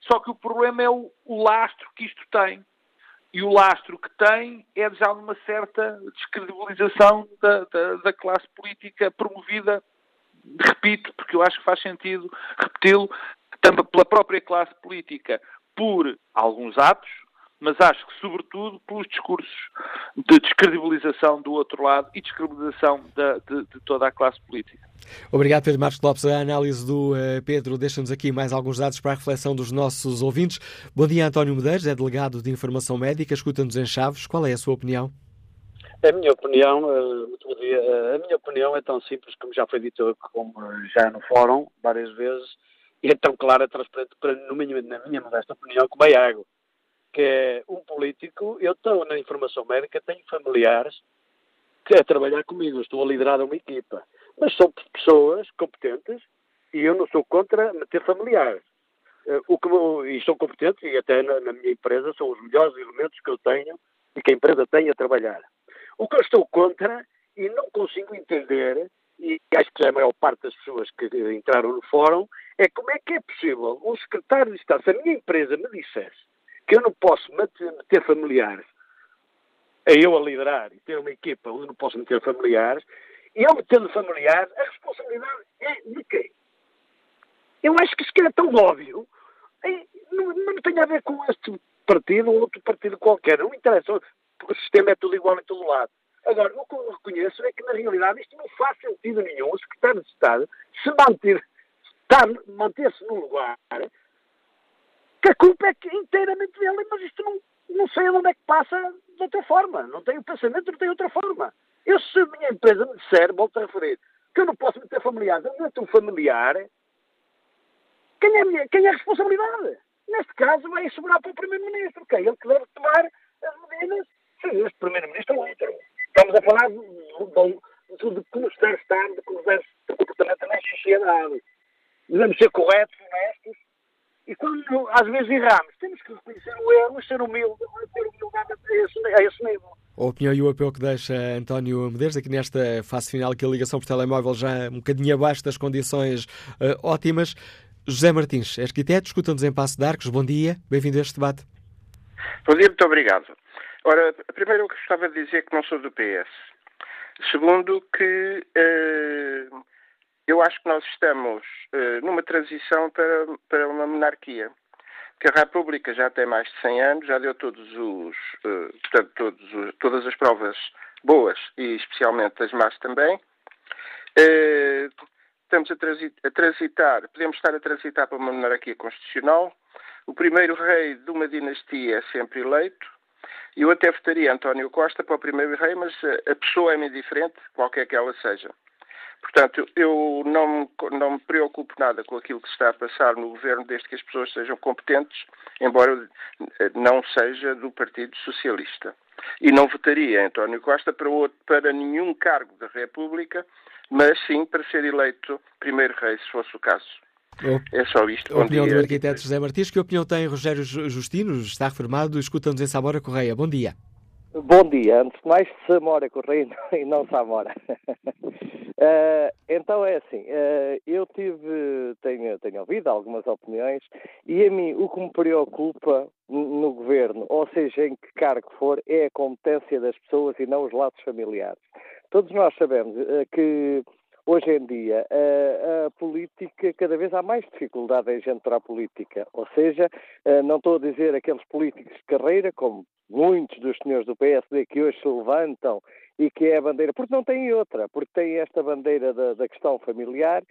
Só que o problema é o, o lastro que isto tem e o lastro que tem é já uma certa descredibilização da, da, da classe política promovida, repito, porque eu acho que faz sentido repeti-lo, pela própria classe política, por alguns atos, mas acho que, sobretudo, pelos discursos de descredibilização do outro lado e descredibilização de, de, de toda a classe política. Obrigado, Pedro Marcos Lopes. A análise do uh, Pedro deixa-nos aqui mais alguns dados para a reflexão dos nossos ouvintes. Bom dia, António Medeiros, é delegado de Informação Médica, escuta-nos em Chaves. Qual é a sua opinião? A minha opinião, uh, muito bom dia. Uh, a minha opinião é tão simples como já foi dito como já no fórum várias vezes e é tão clara e transparente para, no minha, na minha modesta opinião, como é água que é um político, eu estou na informação médica, tenho familiares que a trabalhar comigo, estou a liderar uma equipa, mas são pessoas competentes e eu não sou contra meter familiares. Uh, o que, e são competentes e até na, na, minha empresa são os melhores elementos que eu tenho e que a empresa tem a trabalhar. O que eu estou contra e não consigo entender, e acho que já a maior parte das pessoas que entraram no fórum, é como é que é possível um secretário de Estado, se a minha empresa me dissesse que eu não posso meter familiares, a eu a liderar e ter uma equipa onde não posso meter familiares, e eu metendo familiares, a responsabilidade é de quem? Eu acho que isso que é tão óbvio, não, tem a ver com este partido ou outro partido qualquer, não interessa, o sistema é tudo igual em todo lado. Agora, o que eu reconheço é que, na realidade, isto não faz sentido nenhum. O secretário de Estado se manter, manter-se no lugar que a culpa é inteiramente dele, mas isto não, não sei onde é que passa de outra forma. Não tenho pensamento, não tenho outra forma. Eu, se a minha empresa me disser, volto a referir, que eu não posso meter familiares, eu meto um familiar, quem é, a minha, quem é a responsabilidade? Neste caso, vai sobrar para o Primeiro-Ministro, que é ele que deve tomar as medidas, seja este Primeiro-Ministro ou outro. Estamos a falar de, de, de, como se deve estar, de como deve ser o comportamento na sociedade. Devemos ser corretos, honestos, e quando às vezes erramos, temos que reconhecer o erro e ser humilde, ter humildade a esse, a esse nível. A opinião e o apelo que deixa António Medeiros aqui nesta fase final, que a ligação por telemóvel já um bocadinho abaixo das condições uh, ótimas. José Martins, arquiteto, escuta-nos em Passo de Arcos. Bom dia, bem-vindo a este debate. Bom dia, muito obrigado. Ora, primeiro eu gostava de dizer que não sou do PS. Segundo, que uh, eu acho que nós estamos uh, numa transição para, para uma monarquia. Que a República já tem mais de 100 anos, já deu todos os, uh, portanto, todos os, todas as provas boas e especialmente as más também. Uh, estamos a, transitar, a transitar, podemos estar a transitar para uma monarquia constitucional, o primeiro rei de uma dinastia é sempre eleito. Eu até votaria António Costa para o primeiro rei, mas a pessoa é-me indiferente, qualquer que ela seja. Portanto, eu não, não me preocupo nada com aquilo que se está a passar no governo, desde que as pessoas sejam competentes, embora não seja do Partido Socialista. E não votaria António Costa para, outro, para nenhum cargo da República, mas sim para ser eleito primeiro rei, se fosse o caso. É só isto. A opinião do arquiteto José Martins. Que opinião tem Rogério Justino? Está reformado, escuta-nos em Samora Correia. Bom dia. Bom dia. Antes de mais, Samora Correia e não Samora. uh, então é assim, uh, eu tive, tenho, tenho ouvido algumas opiniões e a mim o que me preocupa no governo, ou seja, em que cargo for, é a competência das pessoas e não os lados familiares. Todos nós sabemos uh, que Hoje em dia, a, a, política, cada vez há mais dificuldade em gente para a política. Ou seja, não estou a dizer aqueles políticos de carreira, como muitos dos senhores do PSD que hoje se levantam e que é a bandeira, porque não têm outra, porque têm esta bandeira da, da questão familiar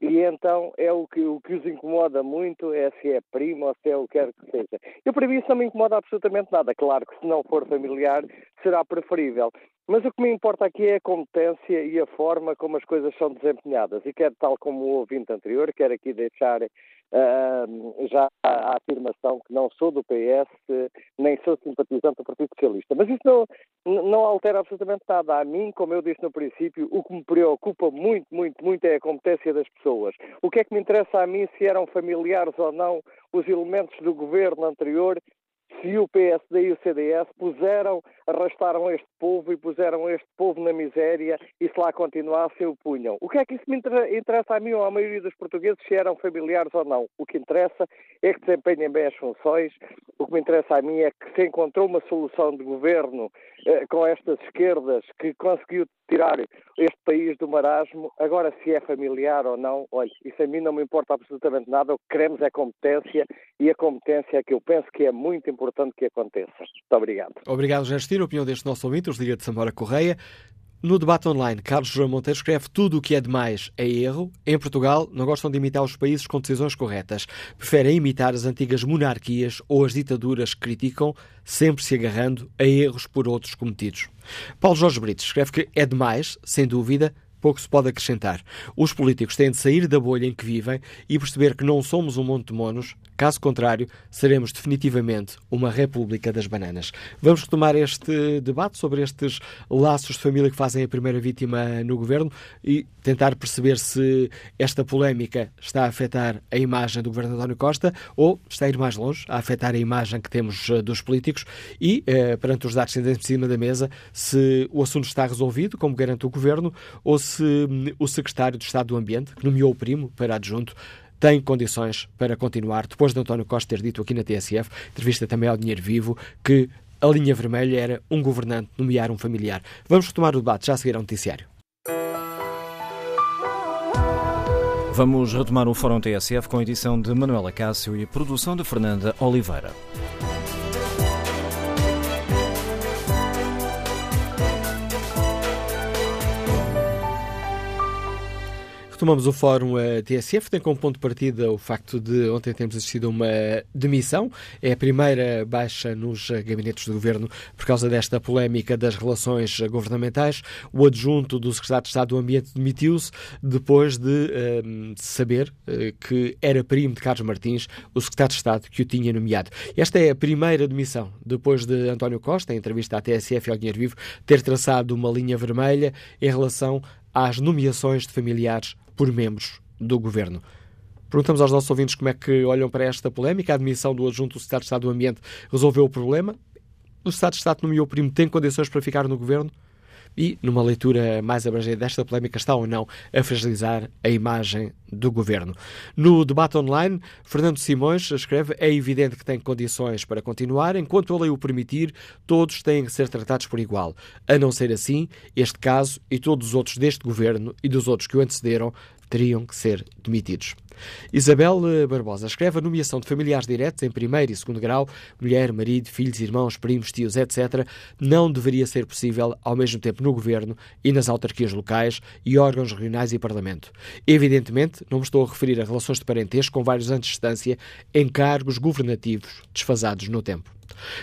e então é o que, o que os incomoda muito é se é primo ou se é o que quer que seja. Eu para mim isso não me incomoda absolutamente nada. Claro que se não for familiar será preferível. Mas o que me importa aqui é a competência e a forma como as coisas são desempenhadas. E quero, tal como o ouvinte anterior, quero aqui deixar uh, já a afirmação que não sou do PS, nem sou simpatizante do Partido Socialista. Mas isso não, não altera absolutamente nada. A mim, como eu disse no princípio, o que me preocupa muito, muito, muito é a competência das pessoas. O que é que me interessa a mim se eram familiares ou não os elementos do governo anterior se o PSD e o CDS puseram, arrastaram este povo e puseram este povo na miséria e se lá continuassem o punham. O que é que isso me interessa a mim ou à maioria dos portugueses, se eram familiares ou não? O que interessa é que desempenhem bem as funções, o que me interessa a mim é que se encontrou uma solução de governo com estas esquerdas que conseguiu tirar este país do marasmo. Agora, se é familiar ou não, olha, isso a mim não me importa absolutamente nada. O que queremos é competência e a competência é que eu penso que é muito importante que aconteça. Muito obrigado. Obrigado, Justino. Opinião deste nosso ouvinte, os Liga de Samora Correia. No debate online, Carlos João Monteiro escreve tudo o que é demais é erro. Em Portugal, não gostam de imitar os países com decisões corretas. Preferem imitar as antigas monarquias ou as ditaduras que criticam, sempre se agarrando a erros por outros cometidos. Paulo Jorge Brito escreve que é demais, sem dúvida, pouco se pode acrescentar. Os políticos têm de sair da bolha em que vivem e perceber que não somos um monte de monos, Caso contrário, seremos definitivamente uma República das Bananas. Vamos retomar este debate sobre estes laços de família que fazem a primeira vítima no governo e tentar perceber se esta polémica está a afetar a imagem do governo António Costa ou está a ir mais longe, a afetar a imagem que temos eh, dos políticos e, eh, perante os dados que em cima da mesa, se o assunto está resolvido, como garante o governo, ou se hum, o secretário de Estado do Ambiente, que nomeou o primo para adjunto, tem condições para continuar, depois de António Costa ter dito aqui na TSF, entrevista também ao Dinheiro Vivo, que a linha vermelha era um governante nomear um familiar. Vamos retomar o debate já a seguir ao noticiário. Vamos retomar o Fórum TSF com a edição de Manuela Cássio e a produção de Fernanda Oliveira. Retomamos o fórum a TSF, tem como ponto de partida o facto de ontem termos assistido a uma demissão. É a primeira baixa nos gabinetes do governo por causa desta polémica das relações governamentais. O adjunto do secretário de Estado do Ambiente demitiu-se depois de um, saber uh, que era primo de Carlos Martins, o secretário de Estado que o tinha nomeado. Esta é a primeira demissão depois de António Costa, em entrevista à TSF e ao Dinheiro Vivo, ter traçado uma linha vermelha em relação às nomeações de familiares por membros do governo. Perguntamos aos nossos ouvintes como é que olham para esta polémica. A admissão do adjunto do Estado de Estado do Ambiente resolveu o problema. O Estado de Estado nomeou o primo, tem condições para ficar no governo? E, numa leitura mais abrangente desta polémica, está ou não a fragilizar a imagem do governo. No debate online, Fernando Simões escreve: é evidente que tem condições para continuar, enquanto a lei o permitir, todos têm que ser tratados por igual. A não ser assim, este caso e todos os outros deste governo e dos outros que o antecederam teriam que ser demitidos. Isabel Barbosa escreve a nomeação de familiares diretos em primeiro e segundo grau, mulher, marido, filhos, irmãos, primos, tios, etc., não deveria ser possível ao mesmo tempo no governo e nas autarquias locais e órgãos regionais e parlamento. Evidentemente, não me estou a referir a relações de parentesco com vários anos de distância em cargos governativos desfasados no tempo.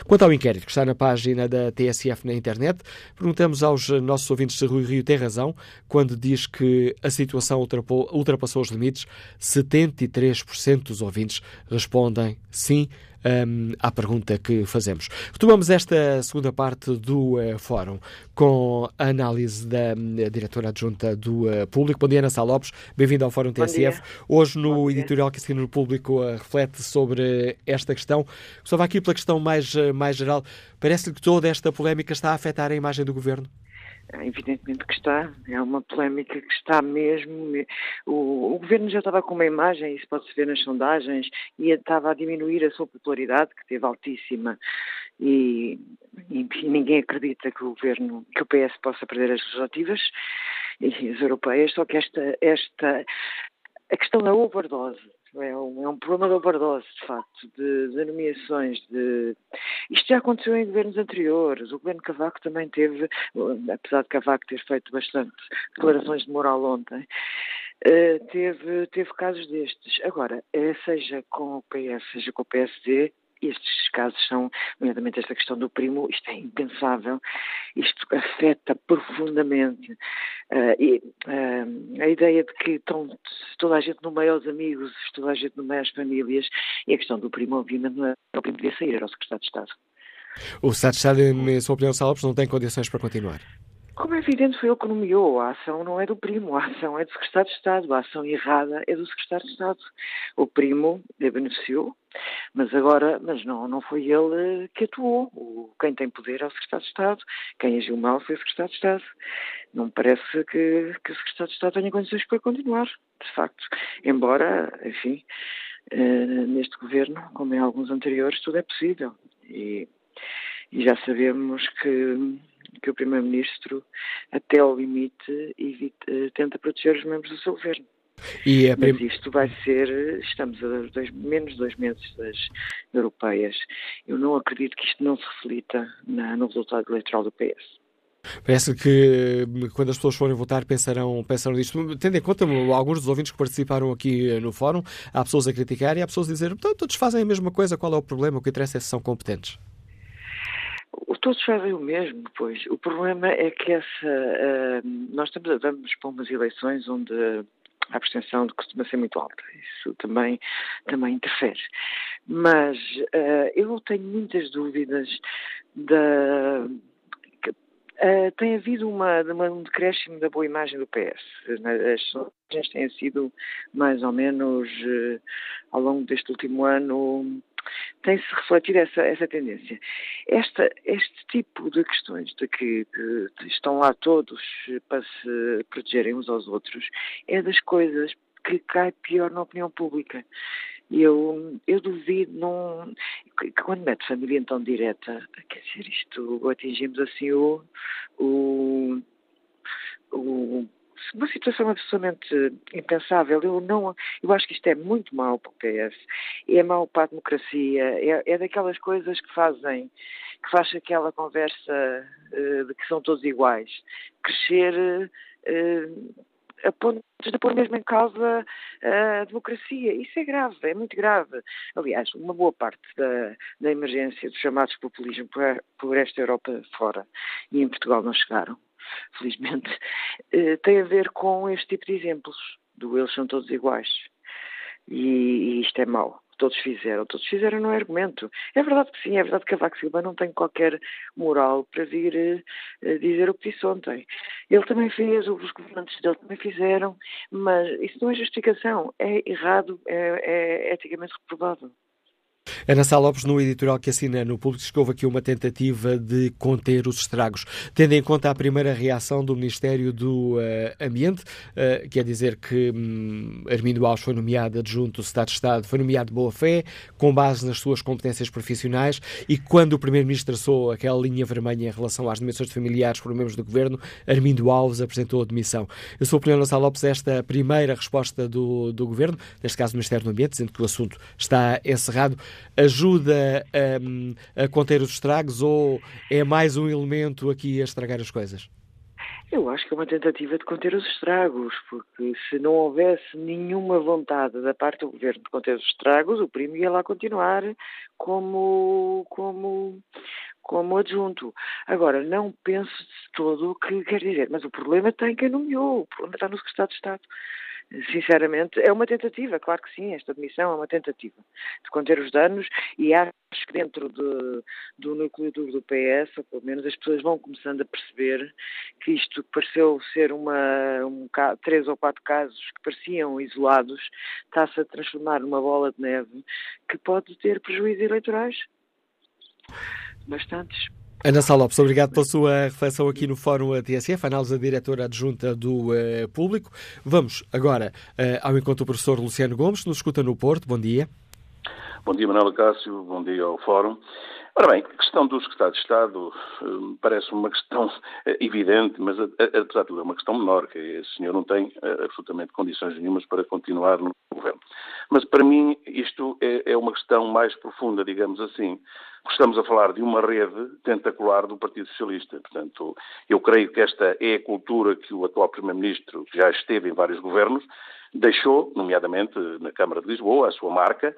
Quanto ao inquérito que está na página da TSF na internet, perguntamos aos nossos ouvintes se Rui Rio tem razão quando diz que a situação ultrapassou os limites. 73% dos ouvintes respondem sim um, à pergunta que fazemos. Retomamos esta segunda parte do uh, fórum com a análise da uh, diretora adjunta do uh, Público. Bom dia, Ana Sá Lopes. Bem-vindo ao Fórum TSF. Hoje, no editorial que assina no Público, reflete sobre esta questão. Gostava aqui pela questão mais, mais geral. Parece-lhe que toda esta polémica está a afetar a imagem do Governo? Evidentemente que está, é uma polémica que está mesmo. O, o, governo já estava com uma imagem, isso pode-se ver nas sondagens, e estava a diminuir a sua popularidade, que teve altíssima, e, e ninguém acredita que o governo, que o PS possa perder as legislativas e as europeias, só que esta, esta a questão da overdose é um, é um problema de overdose, de facto, de, de nomeações. De... Isto já aconteceu em governos anteriores. O governo Cavaco também teve, apesar de Cavaco ter feito bastante declarações de moral ontem, uh, teve, teve casos destes. Agora, eh, seja com o PS, seja com o PSD, estes casos são, nomeadamente esta questão do primo, isto é impensável, isto afeta profundamente uh, e, uh, a ideia de que estão toda a gente no meio aos amigos, toda a gente no meio às famílias, e a questão do primo, obviamente, não é o primo devia sair, era o secretário de Estado. O secretário de Estado, em sua opinião, Salopes, não tem condições para continuar? Como é evidente, foi ele que nomeou. A ação não é do primo, a ação é do secretário de Estado. A ação errada é do secretário de Estado. O primo beneficiou, mas agora, mas não, não foi ele que atuou. O, quem tem poder é o secretário de Estado. Quem agiu mal foi o secretário de Estado. Não me parece que, que o secretário de Estado tenha condições para continuar, de facto. Embora, enfim, eh, neste governo, como em alguns anteriores, tudo é possível. E, e já sabemos que que o Primeiro-Ministro, até ao limite, evita, eh, tenta proteger os membros do seu governo. E a prim... Mas isto vai ser, estamos a dois, menos de dois meses das europeias. Eu não acredito que isto não se reflita na, no resultado eleitoral do PS. Parece que quando as pessoas forem votar pensarão, pensarão disto. Tendo em conta alguns dos ouvintes que participaram aqui no fórum, há pessoas a criticar e há pessoas a dizer todos fazem a mesma coisa, qual é o problema? O que interessa é se são competentes todos fazem o mesmo, pois. O problema é que essa. Uh, nós estamos, vamos para umas eleições onde a abstenção costuma ser muito alta. Isso também, também interfere. Mas uh, eu tenho muitas dúvidas da. Uh, tem havido uma, uma, um decréscimo da boa imagem do PS. As sondagens têm sido mais ou menos, uh, ao longo deste último ano, tem-se refletido essa, essa tendência. Esta, este tipo de questões de que, estão lá todos para se protegerem uns aos outros é das coisas que cai pior na opinião pública. Eu, eu duvido, não, quando mete família então direta, quer dizer, isto atingimos assim o, o, o uma situação absolutamente impensável. Eu não, eu acho que isto é muito mau para o PS, é mau para a democracia, é, é daquelas coisas que fazem, que faz aquela conversa uh, de que são todos iguais, crescer uh, a ponto de pôr mesmo em causa a democracia. Isso é grave, é muito grave. Aliás, uma boa parte da, da emergência dos chamados populismo por, por esta Europa fora e em Portugal não chegaram felizmente, eh, tem a ver com este tipo de exemplos, do eles são todos iguais. E, e isto é mau. Todos fizeram, todos fizeram não é argumento. É verdade que sim, é verdade que a Vax Silva não tem qualquer moral para vir uh, dizer o que disse ontem. Ele também fez, os governantes dele também fizeram, mas isso não é justificação, é errado, é, é eticamente reprovável. Ana Sá Lopes, no editorial que assina no Público, diz que houve aqui uma tentativa de conter os estragos. Tendo em conta a primeira reação do Ministério do uh, Ambiente, uh, quer dizer que um, Armindo Alves foi nomeado adjunto do Estado de Estado, foi nomeado de boa fé, com base nas suas competências profissionais, e quando o Primeiro-Ministro traçou aquela linha vermelha em relação às dimensões de familiares por membros do Governo, Armindo Alves apresentou a demissão. Eu sou opinião, Ana Sá Lopes, esta primeira resposta do, do Governo, neste caso do Ministério do Ambiente, dizendo que o assunto está encerrado, ajuda a conter os estragos ou é mais um elemento aqui a estragar as coisas? Eu acho que é uma tentativa de conter os estragos, porque se não houvesse nenhuma vontade da parte do governo de conter os estragos, o primo ia lá continuar como, como, como adjunto. Agora, não penso de todo o que quer dizer, mas o problema tem quem nomeou, o problema está no secretário de Estado sinceramente, é uma tentativa, claro que sim, esta admissão é uma tentativa de conter os danos e acho que dentro de, do núcleo duro do PS, ou pelo menos as pessoas vão começando a perceber que isto pareceu ser uma, um, três ou quatro casos que pareciam isolados, está-se a transformar numa bola de neve que pode ter prejuízos eleitorais. Bastantes. Ana Sá Lopes, obrigado pela sua reflexão aqui no Fórum TSF, análise da diretora adjunta do uh, Público. Vamos agora uh, ao encontro do professor Luciano Gomes, que nos escuta no Porto. Bom dia. Bom dia, Manuel Cássio. Bom dia ao Fórum. Ora bem, a questão do secretário de Estado hum, parece uma questão eh, evidente, mas apesar de tudo é uma questão menor, que esse senhor não tem absolutamente condições nenhumas para continuar no governo. Mas para mim isto é, é uma questão mais profunda, digamos assim. Estamos a falar de uma rede tentacular do Partido Socialista. Portanto, eu creio que esta é a cultura que o atual Primeiro-Ministro, que já esteve em vários governos, deixou, nomeadamente na Câmara de Lisboa, a sua marca,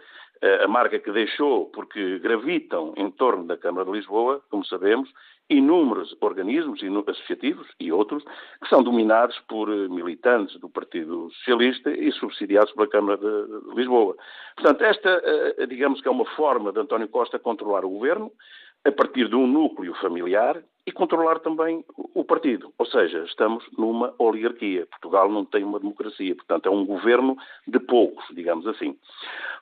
a marca que deixou porque gravitam em torno da Câmara de Lisboa, como sabemos, inúmeros organismos associativos e outros que são dominados por eh, militantes do Partido Socialista e subsidiados pela Câmara de Lisboa. Portanto, esta, eh, digamos que é uma forma de António Costa controlar o governo a partir de um núcleo familiar e controlar também o partido. Ou seja, estamos numa oligarquia. Portugal não tem uma democracia, portanto, é um governo de poucos, digamos assim.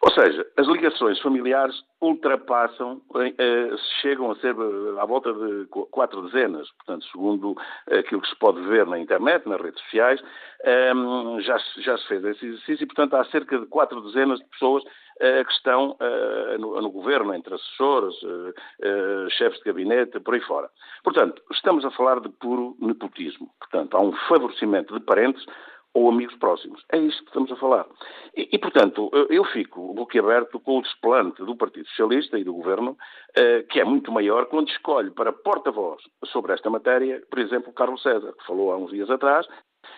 Ou seja, as ligações familiares ultrapassam, eh, chegam a ser eh, à volta de quatro dezenas. Portanto, segundo aquilo que se pode ver na internet, nas redes sociais, eh, já, já se fez esse exercício e, portanto, há cerca de quatro dezenas de pessoas que estão no, no governo, entre assessores, chefes de gabinete, por aí fora. Portanto, estamos a falar de puro nepotismo. Portanto, há um favorecimento de parentes ou amigos próximos. É isto que estamos a falar. E, e portanto, eu fico boquiaberto com o desplante do Partido Socialista e do Governo, eh, que é muito maior quando escolhe para porta-voz sobre esta matéria, por exemplo, Carlos César, que falou há uns dias atrás,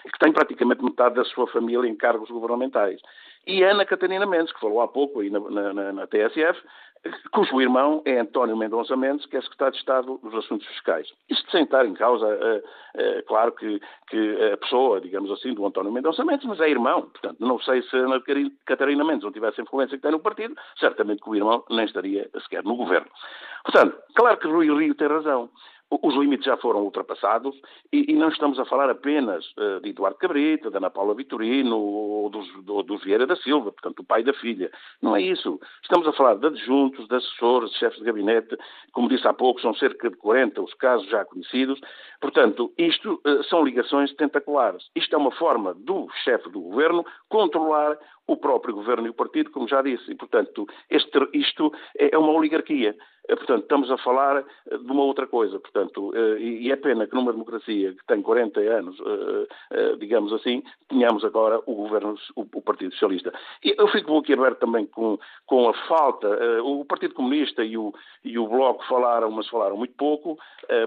que tem praticamente metade da sua família em cargos governamentais. E Ana Catarina Mendes, que falou há pouco aí na, na, na TSF, cujo irmão é António Mendonça Mendes, que é secretário de Estado dos Assuntos Fiscais. Isto sem estar em causa, é, é, claro que, que, a pessoa, digamos assim, do António Mendonça Mendes, mas é irmão. Portanto, não sei se Ana Catarina Mendes não tivesse a influência que tem no partido, certamente que o irmão nem estaria sequer no governo. Portanto, claro que Rui Rio tem razão os limites já foram ultrapassados e, e, não estamos a falar apenas uh, de Eduardo Cabrita, da Ana Paula Vitorino ou dos, do, do, Vieira da Silva, portanto, o pai da filha. Não é isso. Estamos a falar de adjuntos, de assessores, de chefes de gabinete. Como disse há pouco, são cerca de 40 os casos já conhecidos. Portanto, isto uh, são ligações tentaculares. Isto é uma forma do chefe do governo controlar o próprio governo e o partido, como já disse. E, portanto, este, isto é, é uma oligarquia. Eh, portanto, estamos a falar eh, de uma outra coisa. Portanto, eh, e é pena que numa democracia que tem 40 anos, digamos assim, tenhamos agora o governo, o Partido Socialista. E eu fico aqui aberto também com, com a falta. O Partido Comunista e o, e o Bloco falaram, mas falaram muito pouco,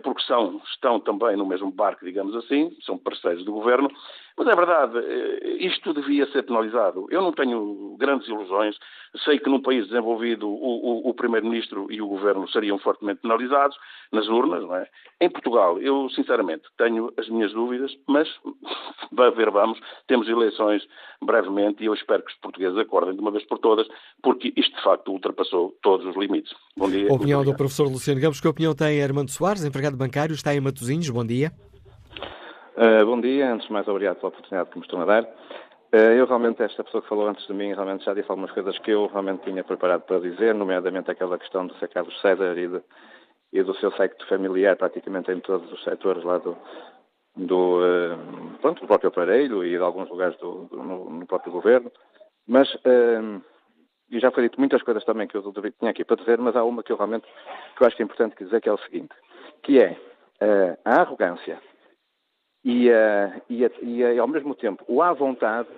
porque são, estão também no mesmo barco, digamos assim, são parceiros do governo. Mas é verdade, isto devia ser penalizado. Eu não tenho grandes ilusões. Sei que num país desenvolvido o, o, o Primeiro-Ministro e o Governo seriam fortemente penalizados nas urnas, não é? Em Portugal, eu sinceramente tenho as minhas dúvidas, mas vai ver, vamos, temos eleições brevemente e eu espero que os portugueses acordem de uma vez por todas, porque isto de facto ultrapassou todos os limites. Bom dia. Opinião do professor Luciano Campos. Que opinião tem Armando Soares, empregado bancário, está em Matosinhos. Bom dia. Uh, bom dia, antes de mais obrigado pela oportunidade que me estão a dar. Eh, eu realmente, esta pessoa que falou antes de mim, realmente já disse algumas coisas que eu realmente tinha preparado para dizer, nomeadamente aquela questão do Sr. Carlos César e, de, e do seu secto familiar, praticamente em todos os setores lá do, do, uh, pronto, do próprio aparelho e de alguns lugares do, do no, no, próprio governo. Mas, uh, e já foi dito muitas coisas também que eu tinha aqui para dizer, mas há uma que eu realmente que eu acho que é importante dizer, que é o seguinte, que é a arrogância e, uh, e, e, e, ao mesmo tempo o à vontade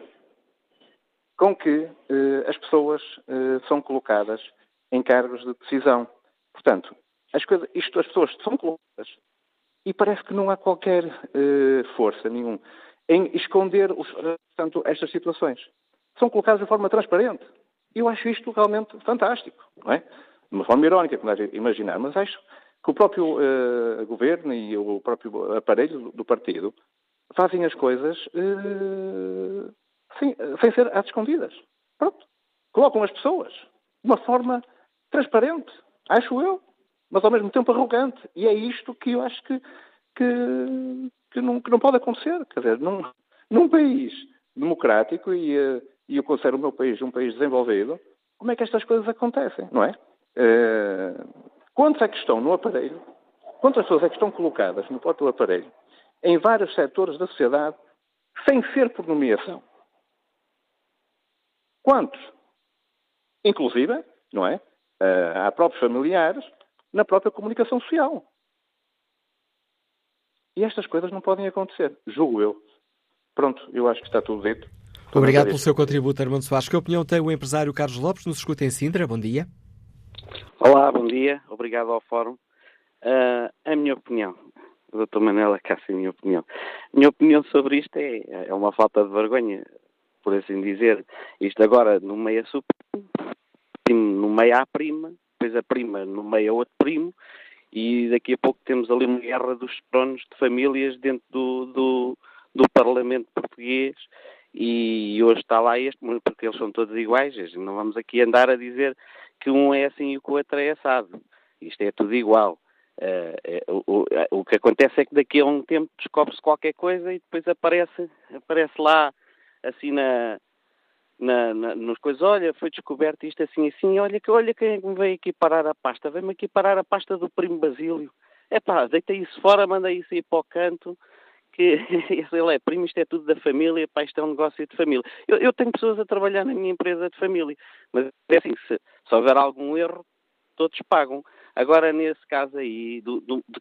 com que uh, as pessoas uh, são colocadas em cargos de decisão. Portanto, as, coisas, isto, as pessoas são colocadas e parece que não há qualquer força nenhum em esconder os, portanto, estas situações. São colocadas de forma transparente. Eu acho isto realmente fantástico, não é? De uma forma irónica, como deve imaginar, mas acho que o próprio governo e o próprio aparelho do partido fazem as coisas sem, sem, ser às escondidas. Pronto. Colocam as pessoas de uma forma transparente, acho eu, mas ao mesmo tempo arrogante. E é isto que eu acho que, que, que, não, que não, pode acontecer. Quer dizer, num, num país democrático, e, uh, e eu considero o meu país um país desenvolvido, como é que estas coisas acontecem, não é? Uh, Quantos é que estão no aparelho? Quantas pessoas é que estão colocadas no próprio aparelho em vários setores da sociedade sem ser por nomeação? Quantos? Inclusive, não é? Uh, há próprios familiares na própria comunicação social. E estas coisas não podem acontecer, julgo eu. Pronto, eu acho que está tudo dito. Obrigado pelo seu contributo, Armando Soares. Que opinião tem o empresário Carlos Lopes? Nos escuta em Sintra. Bom dia. Olá, bom dia. Obrigado ao Fórum. Uh, a minha opinião, Dr. Manela Cássio, a minha opinião. A minha opinião sobre isto é, é uma falta de vergonha, por assim dizer. Isto agora no meio a super, no meio a prima, depois a prima no meio a outro primo, e daqui a pouco temos ali uma guerra dos tronos de famílias dentro do, do, do Parlamento português e hoje está lá este, porque eles são todos iguais, não vamos aqui andar a dizer que um é assim e que o outro é assado. Isto é tudo igual. Uh, o, o, o, que acontece é que daqui a um tempo descobre-se qualquer coisa e depois aparece, aparece lá assim na, na, na, nos coisas, olha, foi descoberto isto assim assim, olha que olha quem é me veio aqui parar a pasta, veio-me aqui parar a pasta do primo Basílio. É pá, deita isso fora, manda isso aí para o canto, que ele é primo, isto é tudo da família, pá, isto é um negócio de família. Eu, eu tenho pessoas a trabalhar na minha empresa de família, mas é assim, se, se houver algum erro, todos pagam. Agora, nesse caso aí, do, do, de,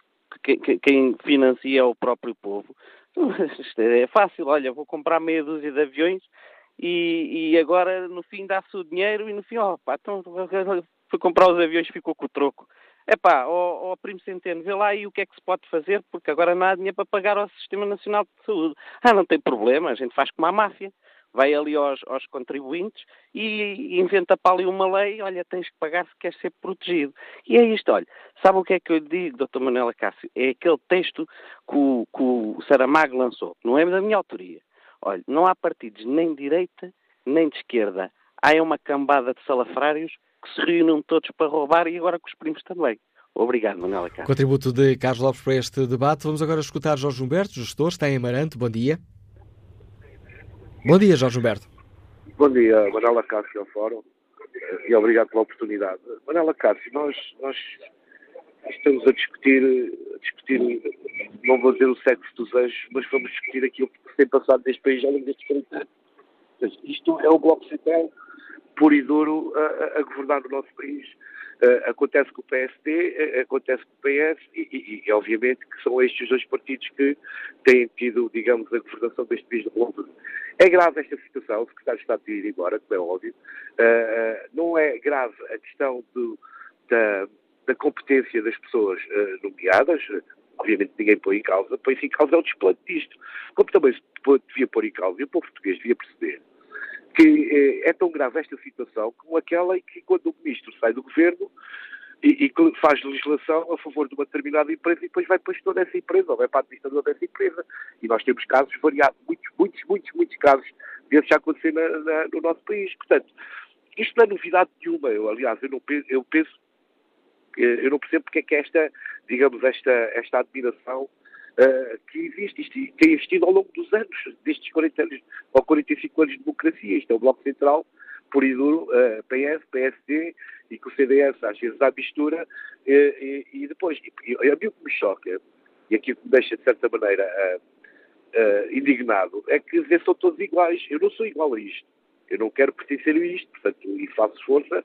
quem financia é o próprio povo, é fácil, olha, vou comprar meia dúzia de aviões e, e agora no fim dá-se o dinheiro e no fim, ó, pá, então foi comprar os aviões ficou com o troco. É pá, ó, ó Primo Centeno, vê lá aí o que é que se pode fazer, porque agora não há dinheiro para pagar ao Sistema Nacional de Saúde. Ah, não tem problema, a gente faz como a máfia. Vai ali aos, aos contribuintes e inventa para ali uma lei, olha, tens que pagar se queres ser protegido. E é isto, olha, sabe o que é que eu lhe digo, doutor Manuela Cássio? É aquele texto que o, que o Saramago lançou, não é da minha autoria. Olha, não há partidos nem de direita nem de esquerda. Há uma cambada de salafrários que se reúnam todos para roubar e agora com os primos também. Obrigado, Manuela Carlos. Contributo de Carlos Lopes para este debate. Vamos agora escutar Jorge Humberto, gestor, está em Amarante. Bom dia. Bom dia, Jorge Humberto. Bom dia, Manuela Cássio ao Fórum e obrigado pela oportunidade. Manuela Cássio, nós, nós estamos a discutir, a discutir, não vou dizer o sexo dos anjos, mas vamos discutir aquilo que tem passado neste país ao longo destes 40 anos. Isto é o Bloco Central puro e duro a, a governar o nosso país. Uh, acontece com o PSD, uh, eh, acontece com o PS e, e, e, obviamente, que são estes os dois partidos que têm tido, digamos, a governação deste país de longo. É grave esta situação, o secretário está a ir embora, como é óbvio. Uh, não é grave a questão do, da, da, competência das pessoas nomeadas, obviamente ninguém põe em causa, põe-se em causa é o desplante disto. Como também se devia pôr em causa, e o povo português devia perceber, que eh, é tão grave esta situação como aquela em que quando o ministro sai do governo e, e, faz legislação a favor de uma determinada empresa e depois vai para o gestor dessa empresa ou vai para a administrador dessa empresa. E nós temos casos variados, muitos, muitos, muitos, muitos casos desses já acontecer na, na, no nosso país. Portanto, isto não é novidade nenhuma. Eu, aliás, eu, não penso, eu penso, eh, eu não percebo porque é que esta, digamos, esta, esta admiração uh, que existe, tem existido ao longo dos anos, destes 40 anos ou 45 anos de democracia. Isto é o Bloco Central, por e duro, uh, PS, PSD e com o CDS às vezes à mistura, uh, e, e, depois, e, e, a mim o que me choca, e aqui me deixa de certa maneira indignado, é que dizer, são todos iguais. Eu não sou igual a isto. Eu não quero pertencer a isto, portanto, e faço força,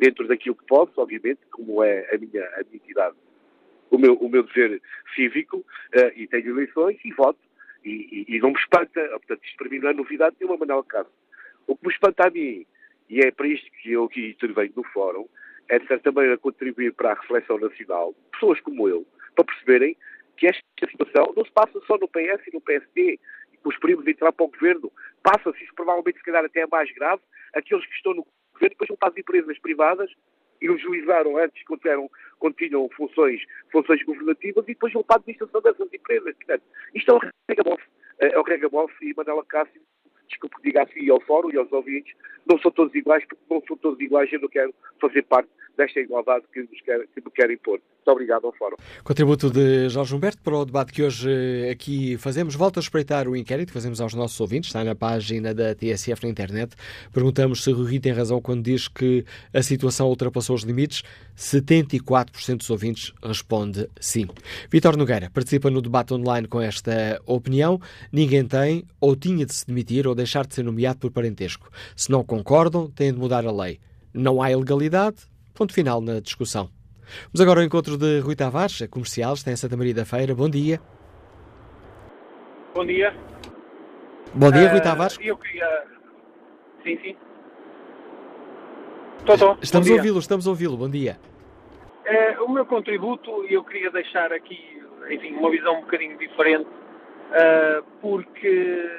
dentro daquilo que posso, obviamente, como é a minha, a minha entidade o meu, o meu dever cívico uh, e tenho eleições e voto. E, e, e, não me espanta, portanto, isto para mim não é novidade nenhuma, Manuel. O que me espanta a mim, e é para isto que eu aqui intervenho no fórum, é de certa maneira contribuir para a reflexão nacional, pessoas como eu, para perceberem que esta situação não se passa só no PS e no PSD, e com os primos de entrar para o governo, passa-se, provavelmente se calhar até é mais grave, aqueles que estão no governo depois vão para as empresas privadas e antes quando, eram, quando tinham funções, funções governativas e depois vão para a administração dessas empresas. Portanto, isto é o regabof. É o regabof e Manela Cássio, desculpe que diga assim ao fórum e aos ouvintes, não são todos iguais, porque não são todos iguais, eu não quero fazer parte desta igualdade que, nos quer, que me querem impor. Muito obrigado ao Fórum. Contributo de Jorge Humberto para o debate que hoje eh, aqui fazemos. Volto a espreitar o inquérito que fazemos aos nossos ouvintes, está na página da TSF na internet. Perguntamos se Rui tem razão quando diz que a situação ultrapassou os limites. 74% dos ouvintes responde sim. Vitor Nogueira participa no debate online com esta opinião. Ninguém tem ou tinha de se demitir ou deixar de ser nomeado por parentesco. Se não concordam, têm de mudar a lei. Não há ilegalidade, Ponto final na discussão. Vamos agora ao encontro de Rui Tavares, comercial, está em Santa Maria da Feira. Bom dia. Bom dia. Bom dia, uh, Rui Tavares. Eu queria. Sim, sim. Tô, tô. Estamos a ouvi-lo, estamos a ouvi-lo. Bom dia. Uh, o meu contributo, eu queria deixar aqui, enfim, uma visão um bocadinho diferente, uh, porque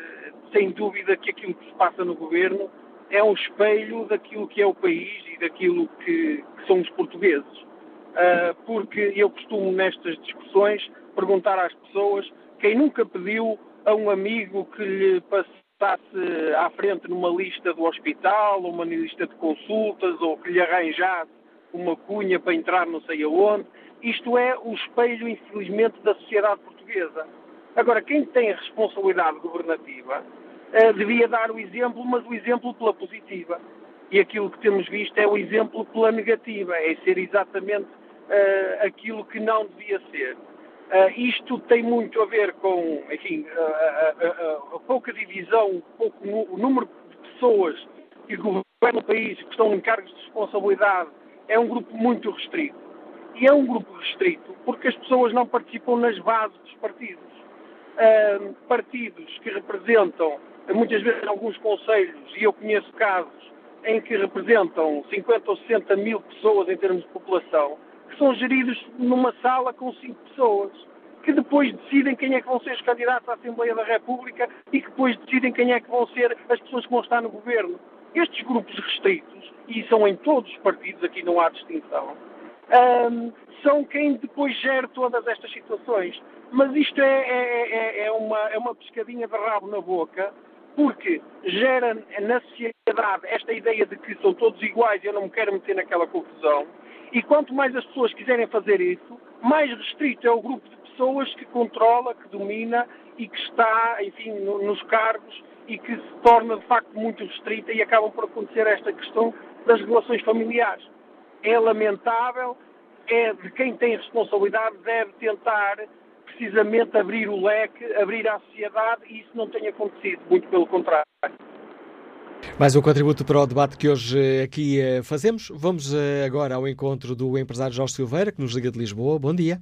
sem dúvida que aquilo que se passa no governo é um espelho daquilo que é o país e daquilo que, que são os portugueses. Uh, porque eu costumo, nestas discussões, perguntar às pessoas quem nunca pediu a um amigo que lhe passasse à frente numa lista do hospital, ou uma lista de consultas, ou que lhe arranjasse uma cunha para entrar não sei aonde. Isto é o espelho, infelizmente, da sociedade portuguesa. Agora, quem tem a responsabilidade governativa uh, devia dar o exemplo, mas o exemplo pela positiva. E aquilo que temos visto é o exemplo pela negativa, é ser exatamente uh, aquilo que não devia ser. Uh, isto tem muito a ver com, enfim, a, pouca divisão, pouco, o número de pessoas que governam o país, que estão em cargos de responsabilidade, é um grupo muito restrito. E é um grupo restrito porque as pessoas não participam nas bases dos partidos. Uh, partidos que representam muitas vezes alguns conselhos, e eu conheço casos em que representam 50 ou 60 mil pessoas em termos de população, que são geridos numa sala com 5 pessoas, que depois decidem quem é que vão ser os candidatos à Assembleia da República e que depois decidem quem é que vão ser as pessoas que vão estar no governo. Estes grupos restritos, e são em todos os partidos, aqui não há distinção, um, são quem depois gera todas estas situações. Mas isto é, é, é, é, uma, é uma pescadinha de rabo na boca porque gera na sociedade esta ideia de que são todos iguais e eu não me quero meter naquela confusão. E quanto mais as pessoas quiserem fazer isso, mais restrito é o grupo de pessoas que controla, que domina e que está, enfim, no, nos cargos e que se torna de facto muito restrita e acabam por acontecer esta questão das relações familiares. É lamentável, é de quem tem responsabilidade deve tentar precisamente abrir o leque, abrir à sociedade e isso não tem acontecido, muito pelo contrário. Mais um contributo para o debate que hoje eh, aqui eh, fazemos. Vamos eh, agora ao encontro do empresário Jorge Silveira, que nos liga de Lisboa. Bom dia.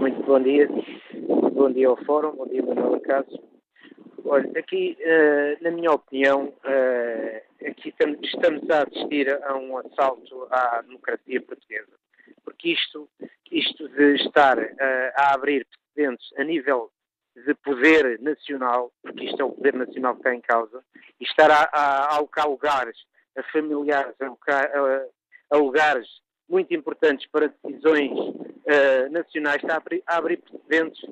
Muito bom dia. Bom dia ao Fórum, bom dia Manuel Caso. Olha, aqui, na minha opinião, aqui estamos a assistir a um assalto à democracia portuguesa porque isto, isto de estar uh, a abrir precedentes a nível de poder nacional, porque isto é o poder nacional que está em causa, e estar a, a alocar lugares a familiares, a, a, a lugares muito importantes para decisões uh, nacionais, está a abrir, a abrir precedentes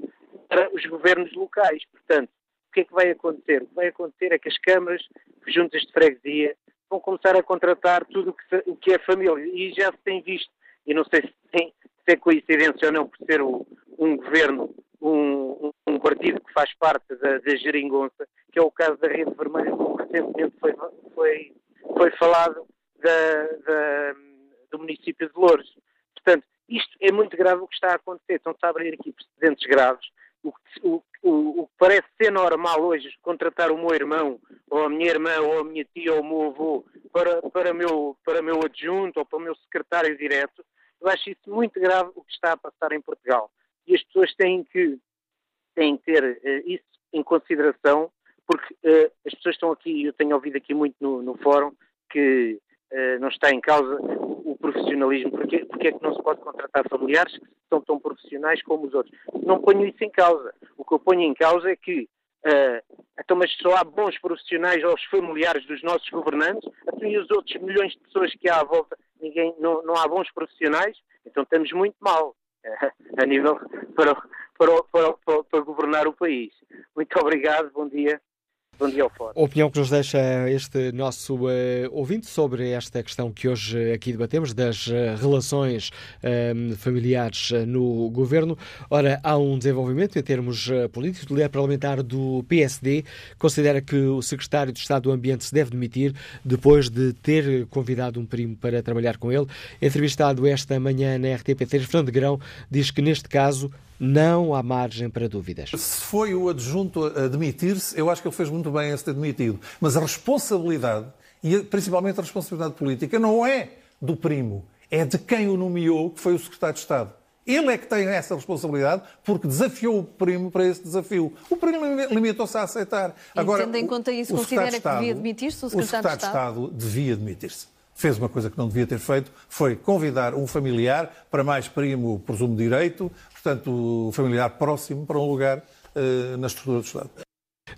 para os governos locais. Portanto, o que é que vai acontecer? O que vai acontecer é que as câmaras, juntas de freguesia, vão começar a contratar tudo o que, o que é família. E já se tem visto e não sei se, tem, se é coincidência ou não por ser o, um governo um, um, partido que faz parte da, da geringonça, que é o caso da Rede Vermelha, como recentemente foi, foi, foi falado da, da, do município de Louros. Portanto, isto é muito grave o que está a acontecer. Estão-se a abrir aqui precedentes graves. O, o, o, o, que parece ser normal hoje, contratar o meu irmão, ou a minha irmã, ou a minha tia, ou o meu avô, para, para, meu, para meu adjunto, ou para o meu secretário direto, eu acho isso muito grave o que está a passar em Portugal. E as pessoas têm que, têm que ter uh, isso em consideração, porque uh, as pessoas estão aqui, eu tenho ouvido aqui muito no, no fórum, que uh, não está em causa o profissionalismo. Porque, porque é que não se pode contratar familiares que são tão profissionais como os outros? Não ponho isso em causa. O que eu ponho em causa é que Uh, então, mas só há bons profissionais aos familiares dos nossos governantes, então e os outros milhões de pessoas que há à volta, ninguém, não, não há bons profissionais, então estamos muito mal uh, a nível para, para, para, para governar o país. Muito obrigado, bom dia. Bom dia opinião que nos deixa este nosso uh, ouvinte sobre esta questão que hoje aqui debatemos, das uh, relações uh, familiares no governo. Ora, há um desenvolvimento em termos políticos. O líder parlamentar do PSD considera que o secretário de Estado do Ambiente se deve demitir depois de ter convidado um primo para trabalhar com ele. Entrevistado esta manhã na RTP3, Fernando Grão diz que neste caso não há margem para dúvidas. Se foi o adjunto a demitir-se, eu acho que ele fez muito bem em se ter demitido. Mas a responsabilidade, e principalmente a responsabilidade política, não é do primo, é de quem o nomeou, que foi o secretário de Estado. Ele é que tem essa responsabilidade porque desafiou o primo para esse desafio. O primo limitou-se a aceitar. Agora, tendo em conta isso, considera que devia demitir-se o secretário, o secretário de Estado? de Estado devia demitir-se fez uma coisa que não devia ter feito, foi convidar um familiar, para mais primo, presumo direito, portanto, familiar próximo, para um lugar uh, na estrutura do Estado.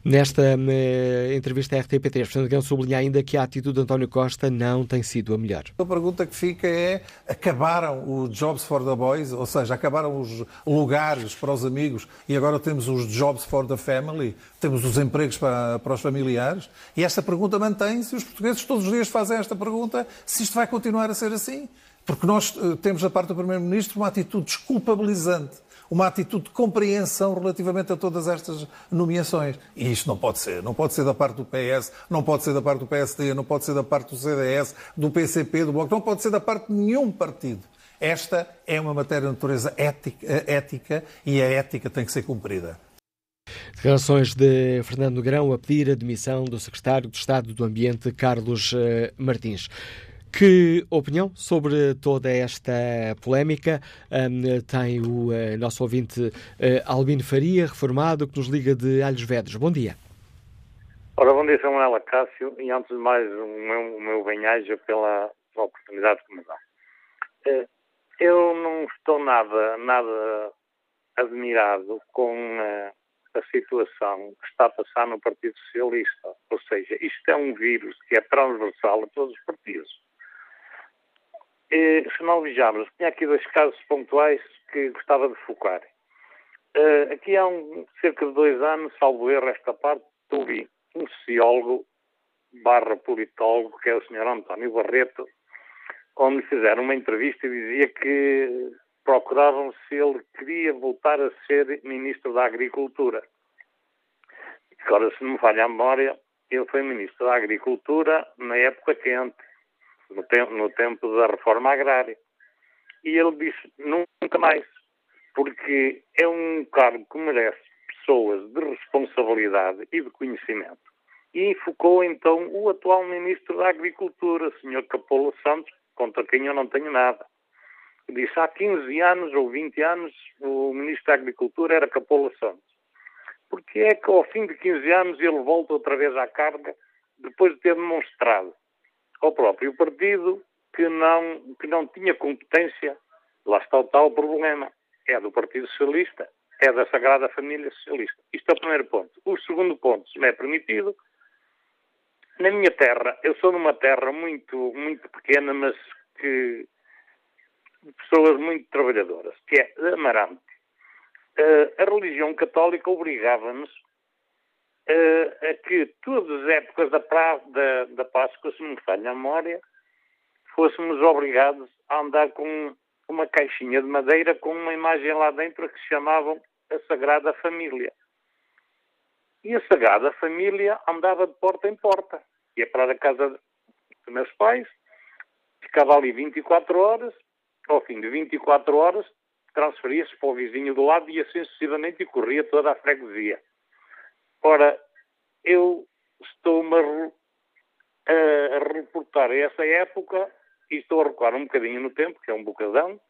Nesta uh, entrevista à RTP3, o Presidente sublinha ainda que a atitude de António Costa não tem sido a melhor. A pergunta que fica é: acabaram os Jobs for the Boys, ou seja, acabaram os lugares para os amigos e agora temos os Jobs for the Family, temos os empregos para, para os familiares? E esta pergunta mantém-se os portugueses todos os dias fazem esta pergunta: se isto vai continuar a ser assim? Porque nós uh, temos da parte do Primeiro-Ministro uma atitude desculpabilizante uma atitude de compreensão relativamente a todas estas nomeações. E isto não pode ser. Não pode ser da parte do PS, não pode ser da parte do PSD, não pode ser da parte do CDS, do PCP, do Bloco, não pode ser da parte de nenhum partido. Esta é uma matéria de natureza ética, ética e a ética tem que ser cumprida. Declarações de Fernando Grão a pedir a demissão do secretário de Estado do Ambiente, Carlos eh, Martins. Que opinião sobre toda esta polémica um, tem o uh, nosso ouvinte uh, Albino Faria, reformado, que nos liga de Alhos Vedros. Bom dia. Ora, bom dia, Samuel Acácio, e antes de mais o meu, o meu bem-aja pela, pela, oportunidade que me dá. Uh, eu não estou nada, nada admirado com a situação que está a passar no Partido Socialista. Ou seja, isto é um vírus que é transversal a todos os partidos e, se não vejamos, tinha aqui dois casos pontuais que gostava de focar. Uh, aqui há um, cerca de dois anos, salvo erro esta parte, ouvi um sociólogo barra politólogo, que é o Sr. António Barreto, onde me fizeram uma entrevista e dizia que procuravam se ele queria voltar a ser Ministro da Agricultura. Agora, se não me falha a memória, ele foi Ministro da Agricultura na época quente no tempo, no tempo da reforma agrária. E ele disse nunca mais, porque é um cargo que merece pessoas de responsabilidade e de conhecimento. E enfocou então o atual Ministro da Agricultura, Sr. Capola Santos, contra quem eu não tenho nada. Disse há 15 anos ou 20 anos o Ministro da Agricultura era Capola Santos. Porque é que ao fim de 15 anos ele volta outra vez à carga depois de ter demonstrado ao próprio partido que não, que não tinha competência. Lá está o tal problema. É do Partido Socialista, é da Sagrada Família Socialista. Isto é o primeiro ponto. O segundo ponto, se me é permitido, na minha terra, eu sou numa terra muito, muito pequena, mas que de pessoas muito trabalhadoras, que é Amarante. Uh, a religião católica obrigava-nos uh, a que todas as épocas da, pra, da, da Páscoa, se me falha a memória, fôssemos obrigados a andar com uma caixinha de madeira com uma imagem lá dentro que chamavam a Sagrada Família. E a Sagrada Família andava de porta em porta. Ia para a casa dos meus pais, ficava ali 24 horas, ao fim de 24 horas transferia-se para o vizinho do lado e assim sucessivamente e corria toda a freguesia. Ora, eu estou-me a, reportar a essa época e estou a recuar um bocadinho no tempo, que é um bocadão,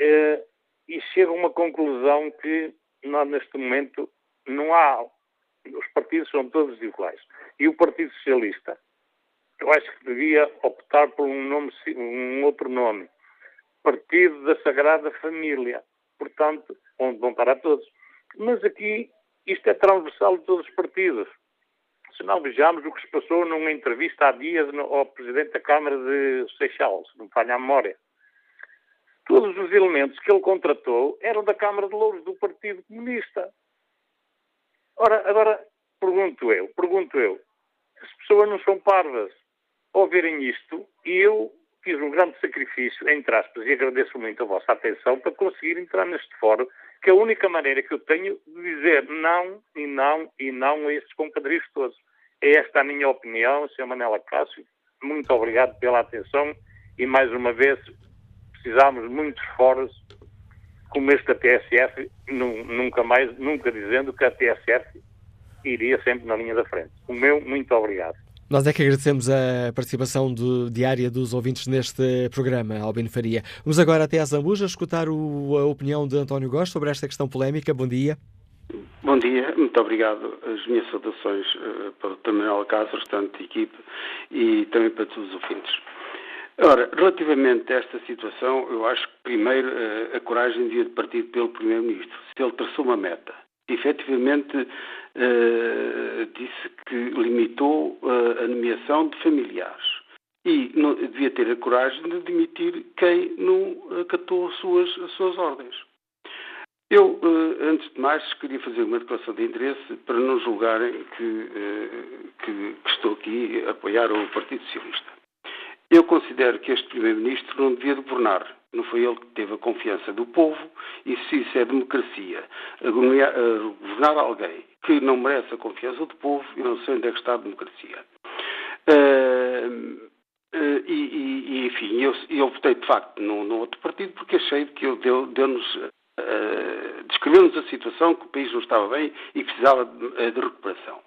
eh, e chego a uma conclusão que nós, neste momento, não há. Os partidos são todos iguais. E o Partido Socialista, eu acho que devia optar por um, nome, um outro nome. Partido da Sagrada Família. Portanto, onde vão para todos. Mas aqui, isto é transversal de todos os partidos. Se não vejamos o que se passou numa entrevista há dias ao Presidente da Câmara de Seixal, se não falha a memória Todos os elementos que ele contratou eram da Câmara de Louros do Partido Comunista. Ora, agora pergunto eu, pergunto eu, as pessoas não são parvas ao verem isto eu fiz um grande sacrifício, entre aspas, e agradeço muito a vossa atenção para conseguir entrar neste fórum, que a única maneira que eu tenho de dizer não e não e não a estes compadrios todos. É esta a minha opinião, Sr. Manela Cássio. Muito obrigado pela atenção e mais uma vez precisámos muitos fóruns como este da TSF, nunca mais, nunca dizendo que a TSF iria sempre na linha da frente. O meu, muito obrigado. Nós é que agradecemos a participação diária dos ouvintes neste programa, Albino Faria. Vamos agora até a Zambuja escutar o, a opinião de António Góes sobre esta questão polémica. Bom dia. Bom dia, muito obrigado. As minhas saudações uh, para o Dr. Manuel Cássio, restante equipe e também para todos os ouvintes. Ora, relativamente a esta situação, eu acho que primeiro eh, a coragem devia de partir pelo Primeiro-Ministro. Se ele traçou uma meta, efetivamente uh, disse que limitou uh, a nomeação de familiares e não, devia ter a coragem de demitir quem não acatou as suas, as suas ordens. Eu, uh, antes de mais, queria fazer uma declaração de interesse para não julgarem que, que, que estou aqui a apoiar o Partido Socialista. Eu considero que este Primeiro-Ministro não devia governar. Não foi ele que teve a confiança do povo e se isso é democracia, governar alguém que não merece a confiança do povo, eu não sei onde é que está a democracia. Uh, uh, e, e, enfim, eu, eu, votei de facto no, no, outro partido porque achei que ele deu-nos, deu uh, descreveu-nos a situação que o país não estava bem e precisava de, de recuperação.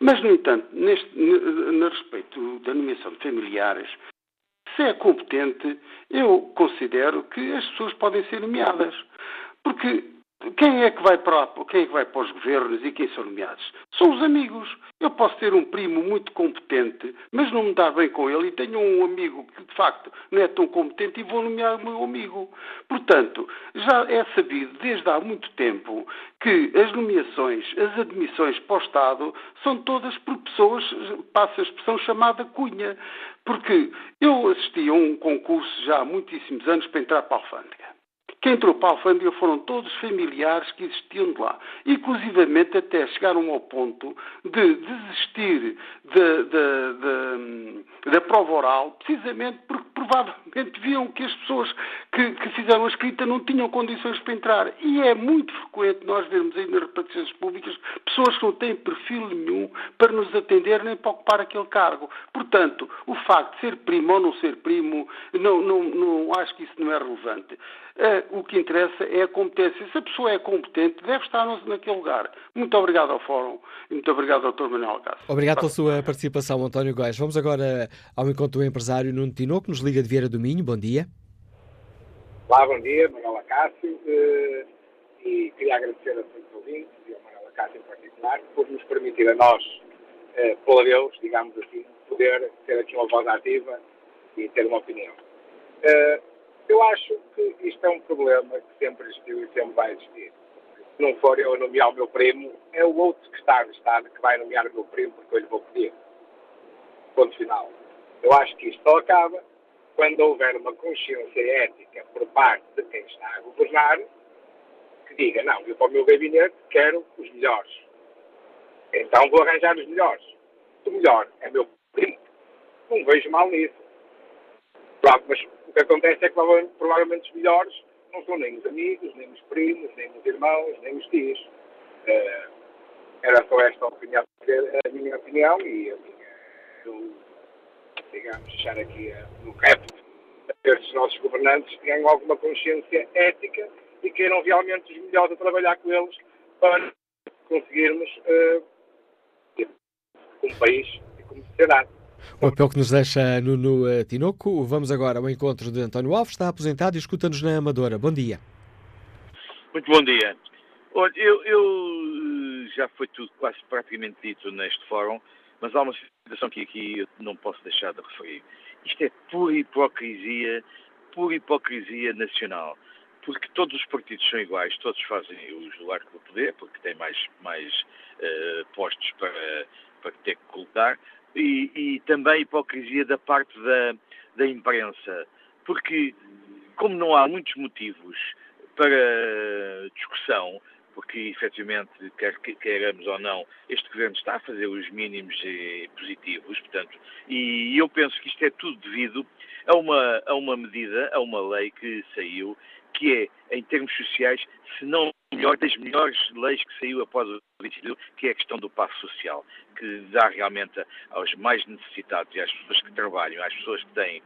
Mas, no entanto, neste, no respeito da nomeação de familiares, se é competente, eu considero que as pessoas podem ser nomeadas. Porque quem é que vai para, quem é que vai para os governos e quem são nomeados? São os amigos. Eu posso ter um primo muito competente, mas não me dar bem com ele e tenho um amigo que de facto não é tão competente e vou nomear o meu amigo. Portanto, já é sabido desde há muito tempo que as nomeações, as admissões para o Estado são todas por pessoas, passa a expressão chamada cunha. Porque eu assisti a um concurso já há muitíssimos anos para entrar para a alfândega. Quem entrou para a alfândega foram todos familiares que existiam de lá. Inclusivamente até chegaram ao ponto de desistir da, prova oral, precisamente porque provavelmente viam que as pessoas que, que, fizeram a escrita não tinham condições para entrar. E é muito frequente nós vermos aí nas repartições públicas pessoas que não têm perfil nenhum para nos atender nem para ocupar aquele cargo. Portanto, o facto de ser primo ou não ser primo, não, não, não acho que isso não é relevante. Uh, o que interessa é a competência. Se a pessoa é competente, deve estar naquele lugar. Muito obrigado ao Fórum e muito obrigado ao Dr. Manuel Cássio. Obrigado pela sua participação, António Góes. Vamos agora ao encontro do empresário Nuno Tinoco, que nos liga de Vieira do Minho. Bom dia. Olá, bom dia, Manuela Cássio. Uh, e queria agradecer a todos os ouvintes e a Manuela Cássio em particular por nos permitir a nós, uh, por Deus, digamos assim, poder ter aqui uma voz ativa e ter uma opinião. Uh, eu acho que isto é um problema que sempre existiu e sempre vai existir. Se não for eu nomear o meu primo, é o outro que está no Estado que vai nomear o meu primo porque eu lhe vou pedir. Ponto final. Eu acho que isto só acaba quando houver uma consciência ética por parte de quem está a governar que diga, não, eu para o meu gabinete quero os melhores. Então vou arranjar os melhores. O melhor é meu primo. Não vejo mal nisso. Claro, mas que acontece é que provavelmente os melhores não são nem os amigos, nem os primos, nem os irmãos, nem os tios. Uh, era só esta opinião, a minha opinião e a minha, do, digamos, deixar aqui no reto a ver se os nossos governantes tenham alguma consciência ética e queiram realmente os melhores a trabalhar com eles para conseguirmos, uh, como país e como sociedade. O apelo que nos deixa Nuno eh, Tinoco. Vamos agora ao encontro de António Alves, está aposentado e escuta-nos na Amadora. Bom dia. Muito bom dia. Olha, eu, eu, já foi tudo quase praticamente dito neste fórum, mas há uma situação que aqui eu não posso deixar de referir. Isto é pura hipocrisia, pura hipocrisia nacional. Porque todos os partidos são iguais, todos fazem o arco do poder, porque têm mais, mais uh, postos para, para ter que colocar, e, e também hipocrisia da parte da, da imprensa, porque como não há muitos motivos para discussão, porque efetivamente, quer queiramos ou não, este governo está a fazer os mínimos eh, positivos, portanto, e eu penso que isto é tudo devido a uma, a uma medida, a uma lei que saiu, que é, em termos sociais, se não melhor, das melhores leis que saiu após o 22, que é a questão do passo social, que dá realmente aos mais necessitados e às pessoas que trabalham, às pessoas que têm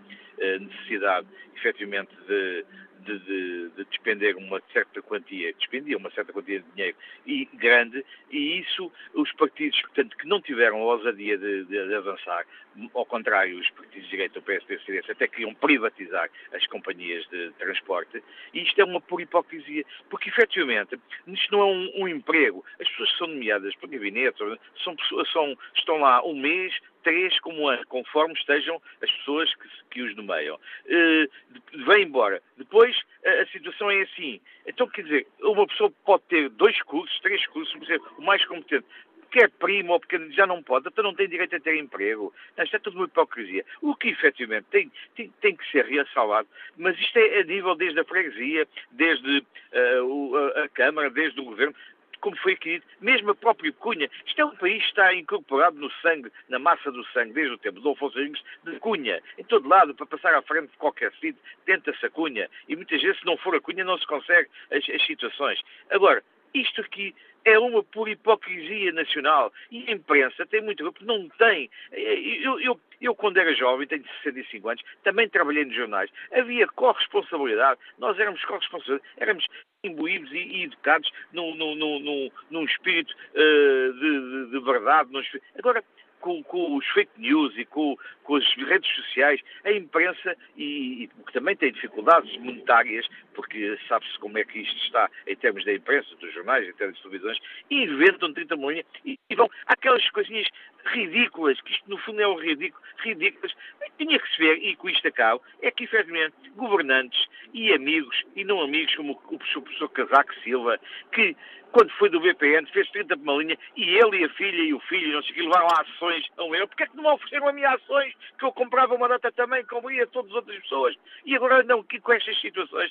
necessidade, efetivamente, de, de, de, de, despender uma certa quantia, despendia uma certa quantia de dinheiro e grande, e isso os partidos, portanto, que não tiveram a ousadia de, de, avançar, ao contrário, os partidos de direita, o PSD e o CDS, até queriam privatizar as companhias de transporte, e isto é uma pura hipocrisia, porque efetivamente isto não é um, um emprego, as pessoas que são nomeadas para gabinetes, são pessoas, são, estão lá um mês, três como ano, conforme estejam as pessoas que, que os nomeiam. Uh, vem embora. Depois a, a, situação é assim. Então, quer dizer, uma pessoa pode ter dois cursos, três cursos, por exemplo, o mais competente quer primo ou porque já não pode, então não tem direito a ter emprego. Não, isto é tudo uma hipocrisia. O que efetivamente tem, tem, tem que ser ressalvado, mas isto é a nível desde a freguesia, desde uh, a Câmara, desde o Governo, como foi aqui, mesmo a própria Cunha. Isto é um país que está incorporado no sangue, na massa do sangue, desde o tempo do Afonso Henriques, de Cunha. Em todo lado, para passar à frente de qualquer sítio, tenta-se a Cunha. E muitas vezes, se não for a Cunha, não se consegue as, as situações. Agora, isto aqui é uma pura hipocrisia nacional. E a imprensa tem muito não tem. Eu, eu, eu, quando era jovem, tenho 65 anos, também trabalhei nos jornais. Havia corresponsabilidade. Nós éramos corresponsáveis, éramos imbuídos e, e educados num, num, num, num espírito uh, de, de, de, verdade. Espírito... Agora, com, com, os fake news e com, com, as redes sociais, a imprensa, e, e que também tem dificuldades monetárias, porque sabe-se como é que isto está em termos da imprensa, dos jornais, em termos de televisões, inventam 30 milhões e, e vão aquelas coisinhas ridículas, que isto no fundo é um ridículo, ridículas, tinha que se ver, e com isto acabo, é que efetivamente governantes e amigos, e não amigos como o professor Casaco Silva, que quando foi do BPN, fez 30 por uma linha, e ele e a filha e o filho, não sei o que, levaram ações a um euro. Porquê é que não ofereceram a mim ações que eu comprava uma data também, como ia todas as outras pessoas? E agora não, que com estas situações,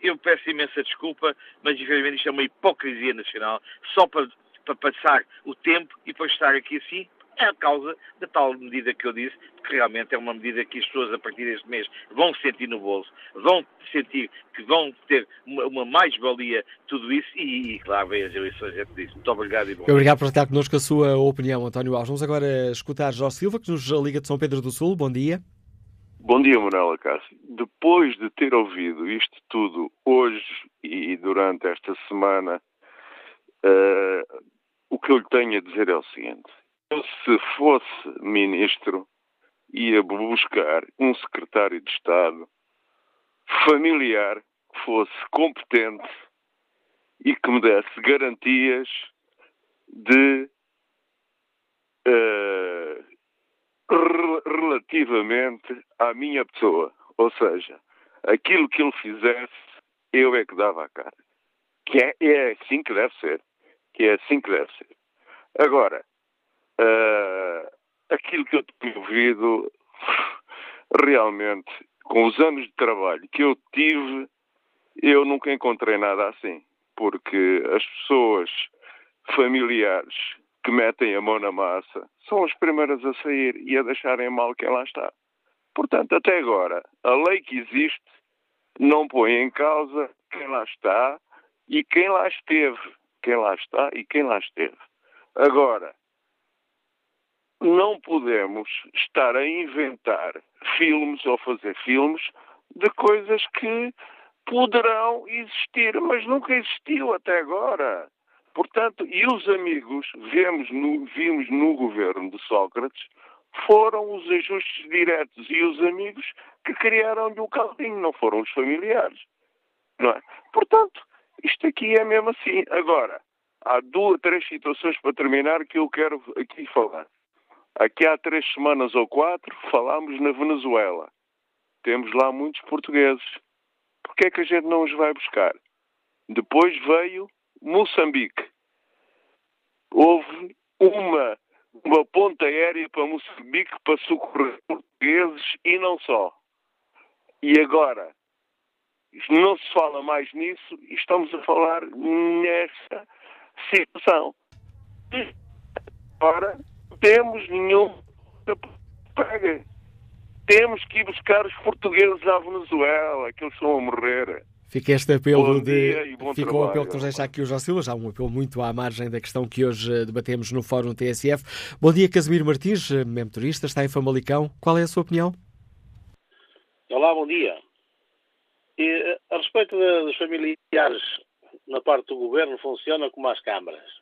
eu peço imensa desculpa, mas infelizmente isto é uma hipocrisia nacional, só para, para passar o tempo e depois estar aqui assim, a causa da tal medida que eu disse, que realmente é uma medida que as pessoas a partir deste mês vão sentir no bolso, vão sentir que vão ter uma, uma mais-valia tudo isso e, e, claro, vem as eleições, é tudo isso. Muito obrigado e bom Obrigado por estar connosco a sua opinião, António Alves. Vamos agora escutar Jorge Silva, que nos liga de São Pedro do Sul. Bom dia. Bom dia, Manuela Cássio. Depois de ter ouvido isto tudo hoje e durante esta semana, uh, o que eu lhe tenho a dizer é o seguinte eu, se fosse ministro, ia buscar um secretário de Estado familiar que fosse competente e que me desse garantias de uh, relativamente à minha pessoa. Ou seja, aquilo que ele fizesse, eu é que dava a cara. Que é, é assim que deve ser. Que é assim que deve ser. Agora, Uh, aquilo que eu tenho ouvido, realmente, com os anos de trabalho que eu tive, eu nunca encontrei nada assim. Porque as pessoas familiares que metem a mão na massa são as primeiras a sair e a deixarem mal quem lá está. Portanto, até agora, a lei que existe não põe em causa quem lá está e quem lá esteve. Quem lá está e quem lá esteve. Agora, não podemos estar a inventar filmes ou fazer filmes de coisas que poderão existir, mas nunca existiu até agora. Portanto, e os amigos, vemos no, vimos no governo de Sócrates, foram os ajustes diretos e os amigos que criaram-lhe o caldinho, não foram os familiares. Não é? Portanto, isto aqui é mesmo assim. Agora, há duas, três situações para terminar que eu quero aqui falar. Aqui há três semanas ou quatro falámos na Venezuela. Temos lá muitos portugueses. Por que é que a gente não os vai buscar? Depois veio Moçambique. Houve uma, uma ponta aérea para Moçambique para socorrer portugueses e não só. E agora, não se fala mais nisso e estamos a falar nessa situação. Agora, temos nenhum paga. Temos que ir buscar os portugueses à Venezuela, que eles estão a morrer. Fica este apelo Bom de. Fica o apelo que nos deixa aqui o João Silva, já um apelo muito à margem da questão que hoje eh, debatemos no Fórum TSF. Bom dia, Casimiro Martins, eh, motorista, está em Famalicão. Qual é a sua opinião? Olá, bom dia. E, eh, a respeito dos familiares na parte do governo, funciona como as câmaras.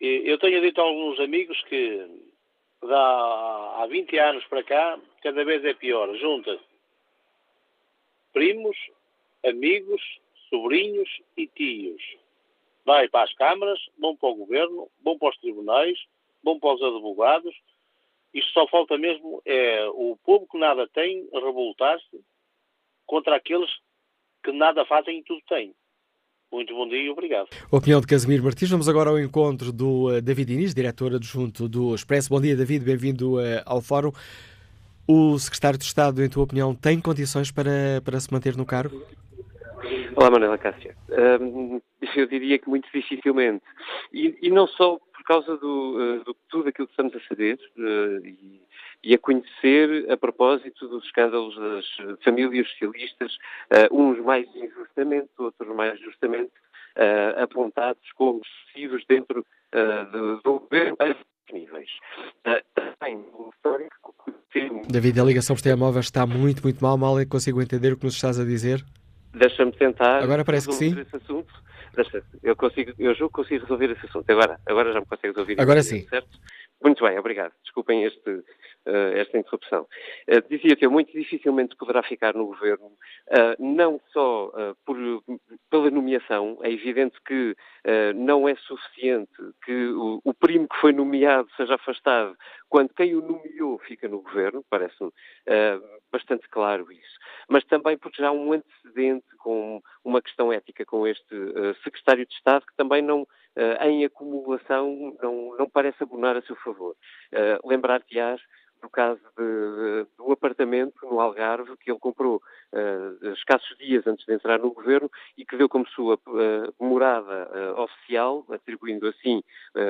Eu tenho dito a alguns amigos que há 20 anos para cá, cada vez é pior. Junta primos, amigos, sobrinhos e tios. Vai para as câmaras, vão para o governo, vão para os tribunais, vão para os advogados. Isto só falta mesmo é o povo que nada tem revoltar-se contra aqueles que nada fazem e tudo têm. Muito bom dia e obrigado. Opinião de Casimiro Martins. Vamos agora ao encontro do uh, David Inês, diretor adjunto do Expresso. Bom dia, David. Bem-vindo uh, ao Fórum. O secretário de Estado, em tua opinião, tem condições para, para se manter no cargo? Olá, Manuela Cássia. Um, eu diria que muito dificilmente. E, e não só por causa do, uh, do tudo aquilo que estamos a saber e, e, a conhecer a propósito dos escândalos das famílias socialistas, uh, uns mais injustamente, outros mais justamente, apontados como excessivos dentro do, do governo a níveis. também o histórico. David, a ligação por telemóvel está muito, muito mal. Mal consigo entender o que nos estás a dizer. Deixa-me tentar. Agora parece que sim. Esse assunto. Deixa, eu, consigo, eu julgo que consigo resolver esse assunto. Agora, agora já me consegues ouvir. Agora sim. Certo? Muito bem, obrigado. Desculpem este, esta interrupção. Uh, dizia que eu muito dificilmente poderá ficar no governo, uh, não só por, pela nomeação, é evidente que não é suficiente que o, o, primo que foi nomeado seja afastado quando quem o nomeou fica no governo, parece-me bastante claro isso. Mas também porque já há um antecedente com uma questão ética com este secretário de Estado que também não uh, em acumulação não, não parece abonar a seu favor. Uh, Lembrar-te-ás do caso de, de, do apartamento no Algarve que ele comprou uh, escassos dias antes de entrar no governo e que deu como sua uh, morada uh, oficial, atribuindo assim,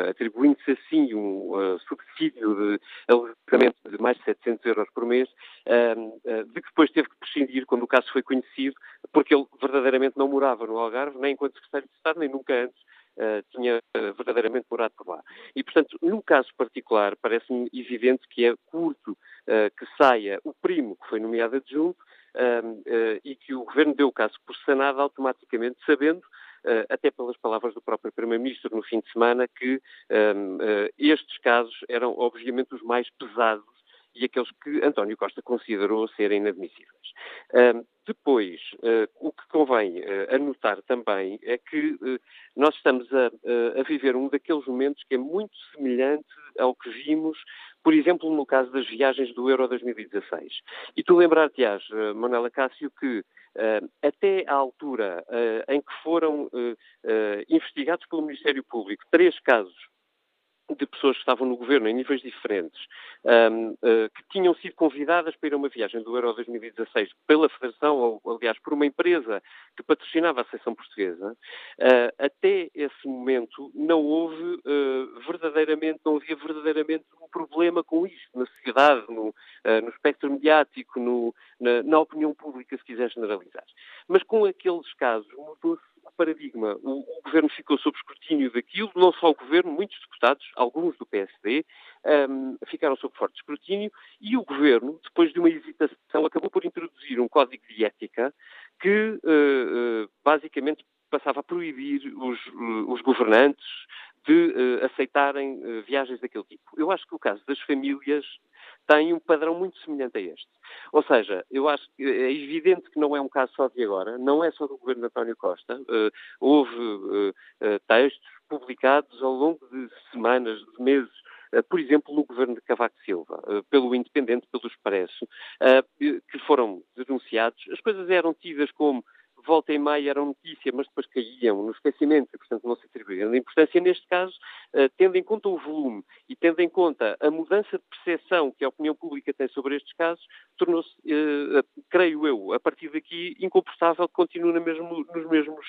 atribuindo-se assim um subsídio de alojamento de mais de 700 euros por mês, de que depois teve que prescindir quando o caso foi conhecido, porque ele verdadeiramente não morava no Algarve, nem enquanto secretário de Estado, nem nunca antes Uh, tinha uh, verdadeiramente morado por lá. E, portanto, no caso particular, parece-me evidente que é curto que saia o primo que foi nomeado adjunto e que o Governo deu o caso por sanado automaticamente, sabendo até pelas palavras do próprio Primeiro-Ministro no fim de semana, que um, uh, estes casos eram obviamente os mais pesados e aqueles que António Costa considerou serem inadmissíveis. Uh, depois, uh, o que convém anotar também é que nós estamos a, a, viver um daqueles momentos que é muito semelhante ao que vimos, por exemplo, no caso das viagens do Euro 2016. E tu lembrar-te-ás, Manuela Cássio, que até à altura em que foram investigados pelo Ministério Público três casos de pessoas que estavam no governo em níveis diferentes, um, uh, que tinham sido convidadas para ir a uma viagem do Euro 2016 pela Federação, ou aliás por uma empresa que patrocinava a seleção portuguesa, uh, até esse momento não houve uh, verdadeiramente, não havia verdadeiramente um problema com isso na sociedade, no, no espectro mediático, no, na, na opinião pública, se quiser generalizar. Mas com aqueles casos mudou-se paradigma. O, o, governo ficou sob escrutínio daquilo, não só o governo, muitos deputados, alguns do PSD, um, ficaram sob forte escrutínio e o governo, depois de uma hesitação, acabou por introduzir um código de ética que uh, uh, basicamente passava a proibir os, uh, os governantes de aceitarem viagens daquele tipo. Eu acho que o caso das famílias tem um padrão muito semelhante a este. Ou seja, eu acho que é evidente que não é um caso só de agora, não é só do governo de António Costa. Uh, houve uh, uh, textos publicados ao longo de semanas, de meses, por exemplo, no governo de Cavaco Silva, pelo Independente, pelo Expresso, que foram denunciados. As coisas eram tidas como volta e meia eram notícia, mas depois caíam no esquecimento portanto, não se atribuíam. A importância, neste caso, eh, tendo em conta o volume e tendo em conta a mudança de percepção que a opinião pública tem sobre estes casos, tornou-se, eh, creio eu, a partir daqui, incomportável que continue nos mesmos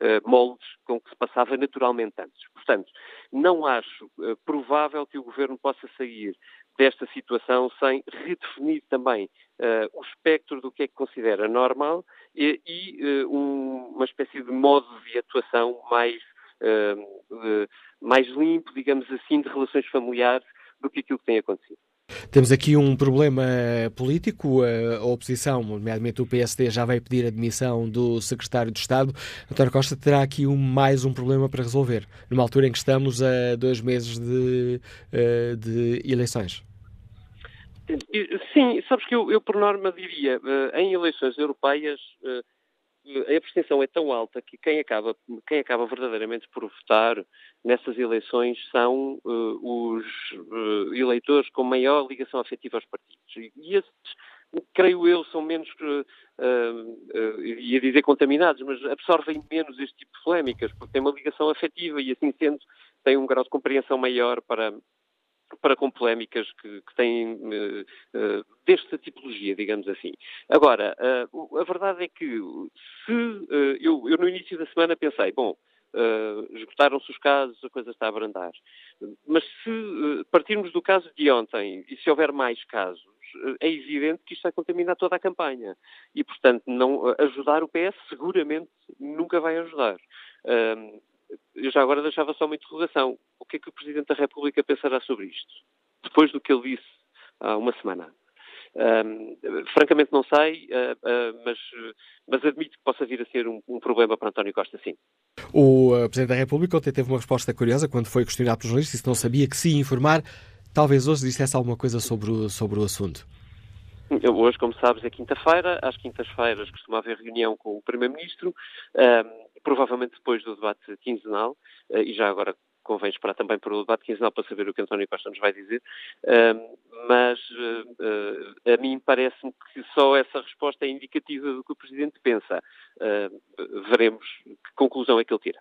eh, moldes com que se passava naturalmente antes. Portanto, não acho provável que o Governo possa sair desta situação sem redefinir também uh, o espectro do que é que considera normal e, e uh, um, uma espécie de modo de atuação mais, uh, mais limpo, digamos assim, de relações familiares do que aquilo que tem acontecido. Temos aqui um problema político. A oposição, nomeadamente o PSD, já vai pedir a admissão do secretário de Estado. António Costa terá aqui um, mais um problema para resolver, numa altura em que estamos a dois meses de, de eleições. Sim, sabes que eu, eu por norma diria, uh, em eleições europeias uh, a abstenção é tão alta que quem acaba, quem acaba verdadeiramente por votar nessas eleições são uh, os eleitores com maior ligação afetiva aos partidos. E esses, creio eu, são menos, ia dizer contaminados, mas absorvem menos este tipo de polémicas, porque têm uma ligação afetiva e assim sendo têm um grau de compreensão maior para, para com polémicas que, que têm uh, uh, desta tipologia, digamos assim. Agora, uh, a verdade é que se eu, eu, no início da semana pensei, bom, esgotaram-se os casos, a coisa está a abrandar. Mas se partirmos do caso de ontem e se houver mais casos, é evidente que isto vai contaminar toda a campanha. E, portanto, não ajudar o PS seguramente nunca vai ajudar eu já agora deixava só uma interrogação. O que é que o Presidente da República pensará sobre isto? Depois do que ele disse há uma semana. Um, francamente não sei, uh, uh, mas, mas, admito que possa vir a ser um, um problema para António Costa, sim. O uh, Presidente da República ontem teve uma resposta curiosa quando foi questionado pelos jornalistas e se não sabia que se informar. Talvez hoje dissesse alguma coisa sobre o, sobre o assunto. Hoje, como sabes, é quinta-feira. Às quintas-feiras costuma haver reunião com o Primeiro-Ministro. Um, provavelmente depois do debate quinzenal, eh, e já agora convém esperar também para o debate quinzenal para saber o que António Costa nos vai dizer, mas eh, a mim parece-me que só essa resposta é indicativa do que o Presidente pensa. veremos que conclusão é que ele tira.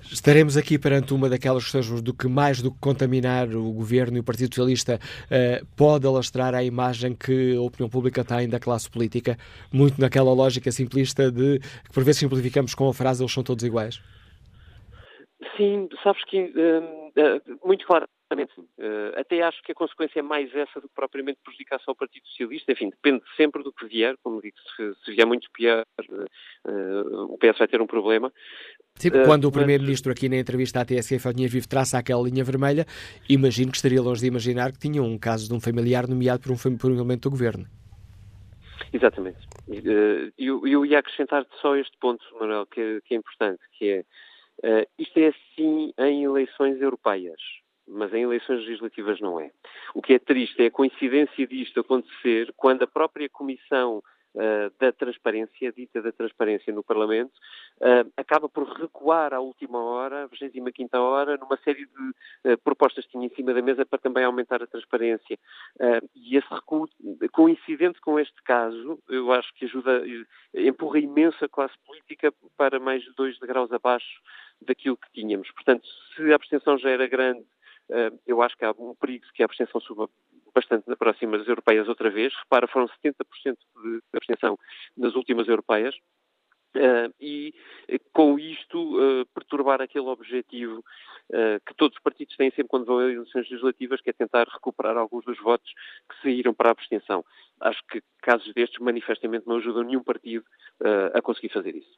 Estaremos aqui perante uma daquelas questões do que mais do que contaminar o governo e o Partido Socialista uh, pode alastrar a imagem que a opinião pública tem da classe política, muito naquela lógica simplista de que por vezes simplificamos com a frase eles são todos iguais. Sim, sabes que uh, uh, muito claro Uh, até acho que a consequência é mais essa do que propriamente prejudicar só o Partido Socialista. Enfim, depende sempre do que vier. Como digo, se, se vier muito pior, uh, o PS vai ter um problema. Sim, uh, quando o Primeiro-Ministro aqui na entrevista à TSF ao Dinheiro Vivo traça aquela linha vermelha, imagino que estaria longe de imaginar que tinha um caso de um familiar nomeado por um, por um elemento do Governo. Exatamente. Eu, eu ia acrescentar só este ponto, Manuel, que, que é importante, que é, isto é assim em eleições europeias mas em eleições legislativas não é. O que é triste é a coincidência disto acontecer quando a própria Comissão Uh, da transparência, dita da transparência no Parlamento, uh, acaba por recuar à última hora, à 25 hora, numa série de uh, propostas que tinha em cima da mesa para também aumentar a transparência. e esse recuo, coincidente com este caso, eu acho que ajuda, empurra imenso a classe política para mais de dois degraus abaixo daquilo que tínhamos. Portanto, se a abstenção já era grande eu acho que há um perigo que a abstenção suba bastante próxima das europeias outra vez. Repara, foram 70% de abstenção nas últimas europeias. Uh, e com isto uh, perturbar aquele objetivo uh, que todos os partidos têm sempre quando vão a eleições legislativas, que é tentar recuperar alguns dos votos que saíram para a abstenção. Acho que casos destes manifestamente não ajudam nenhum partido a conseguir fazer isso.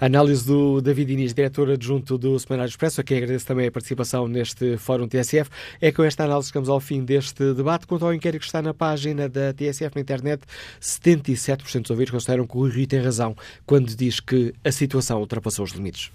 A análise do David Inês, diretor adjunto do Semanário Expresso, a quem agradeço também a participação neste Fórum TSF. É com esta análise que chegamos ao fim deste debate. Quanto ao inquérito que está na página da TSF na internet, 77% dos ouvintes consideram que o Rui tem razão quando diz que a situação ultrapassou os limites.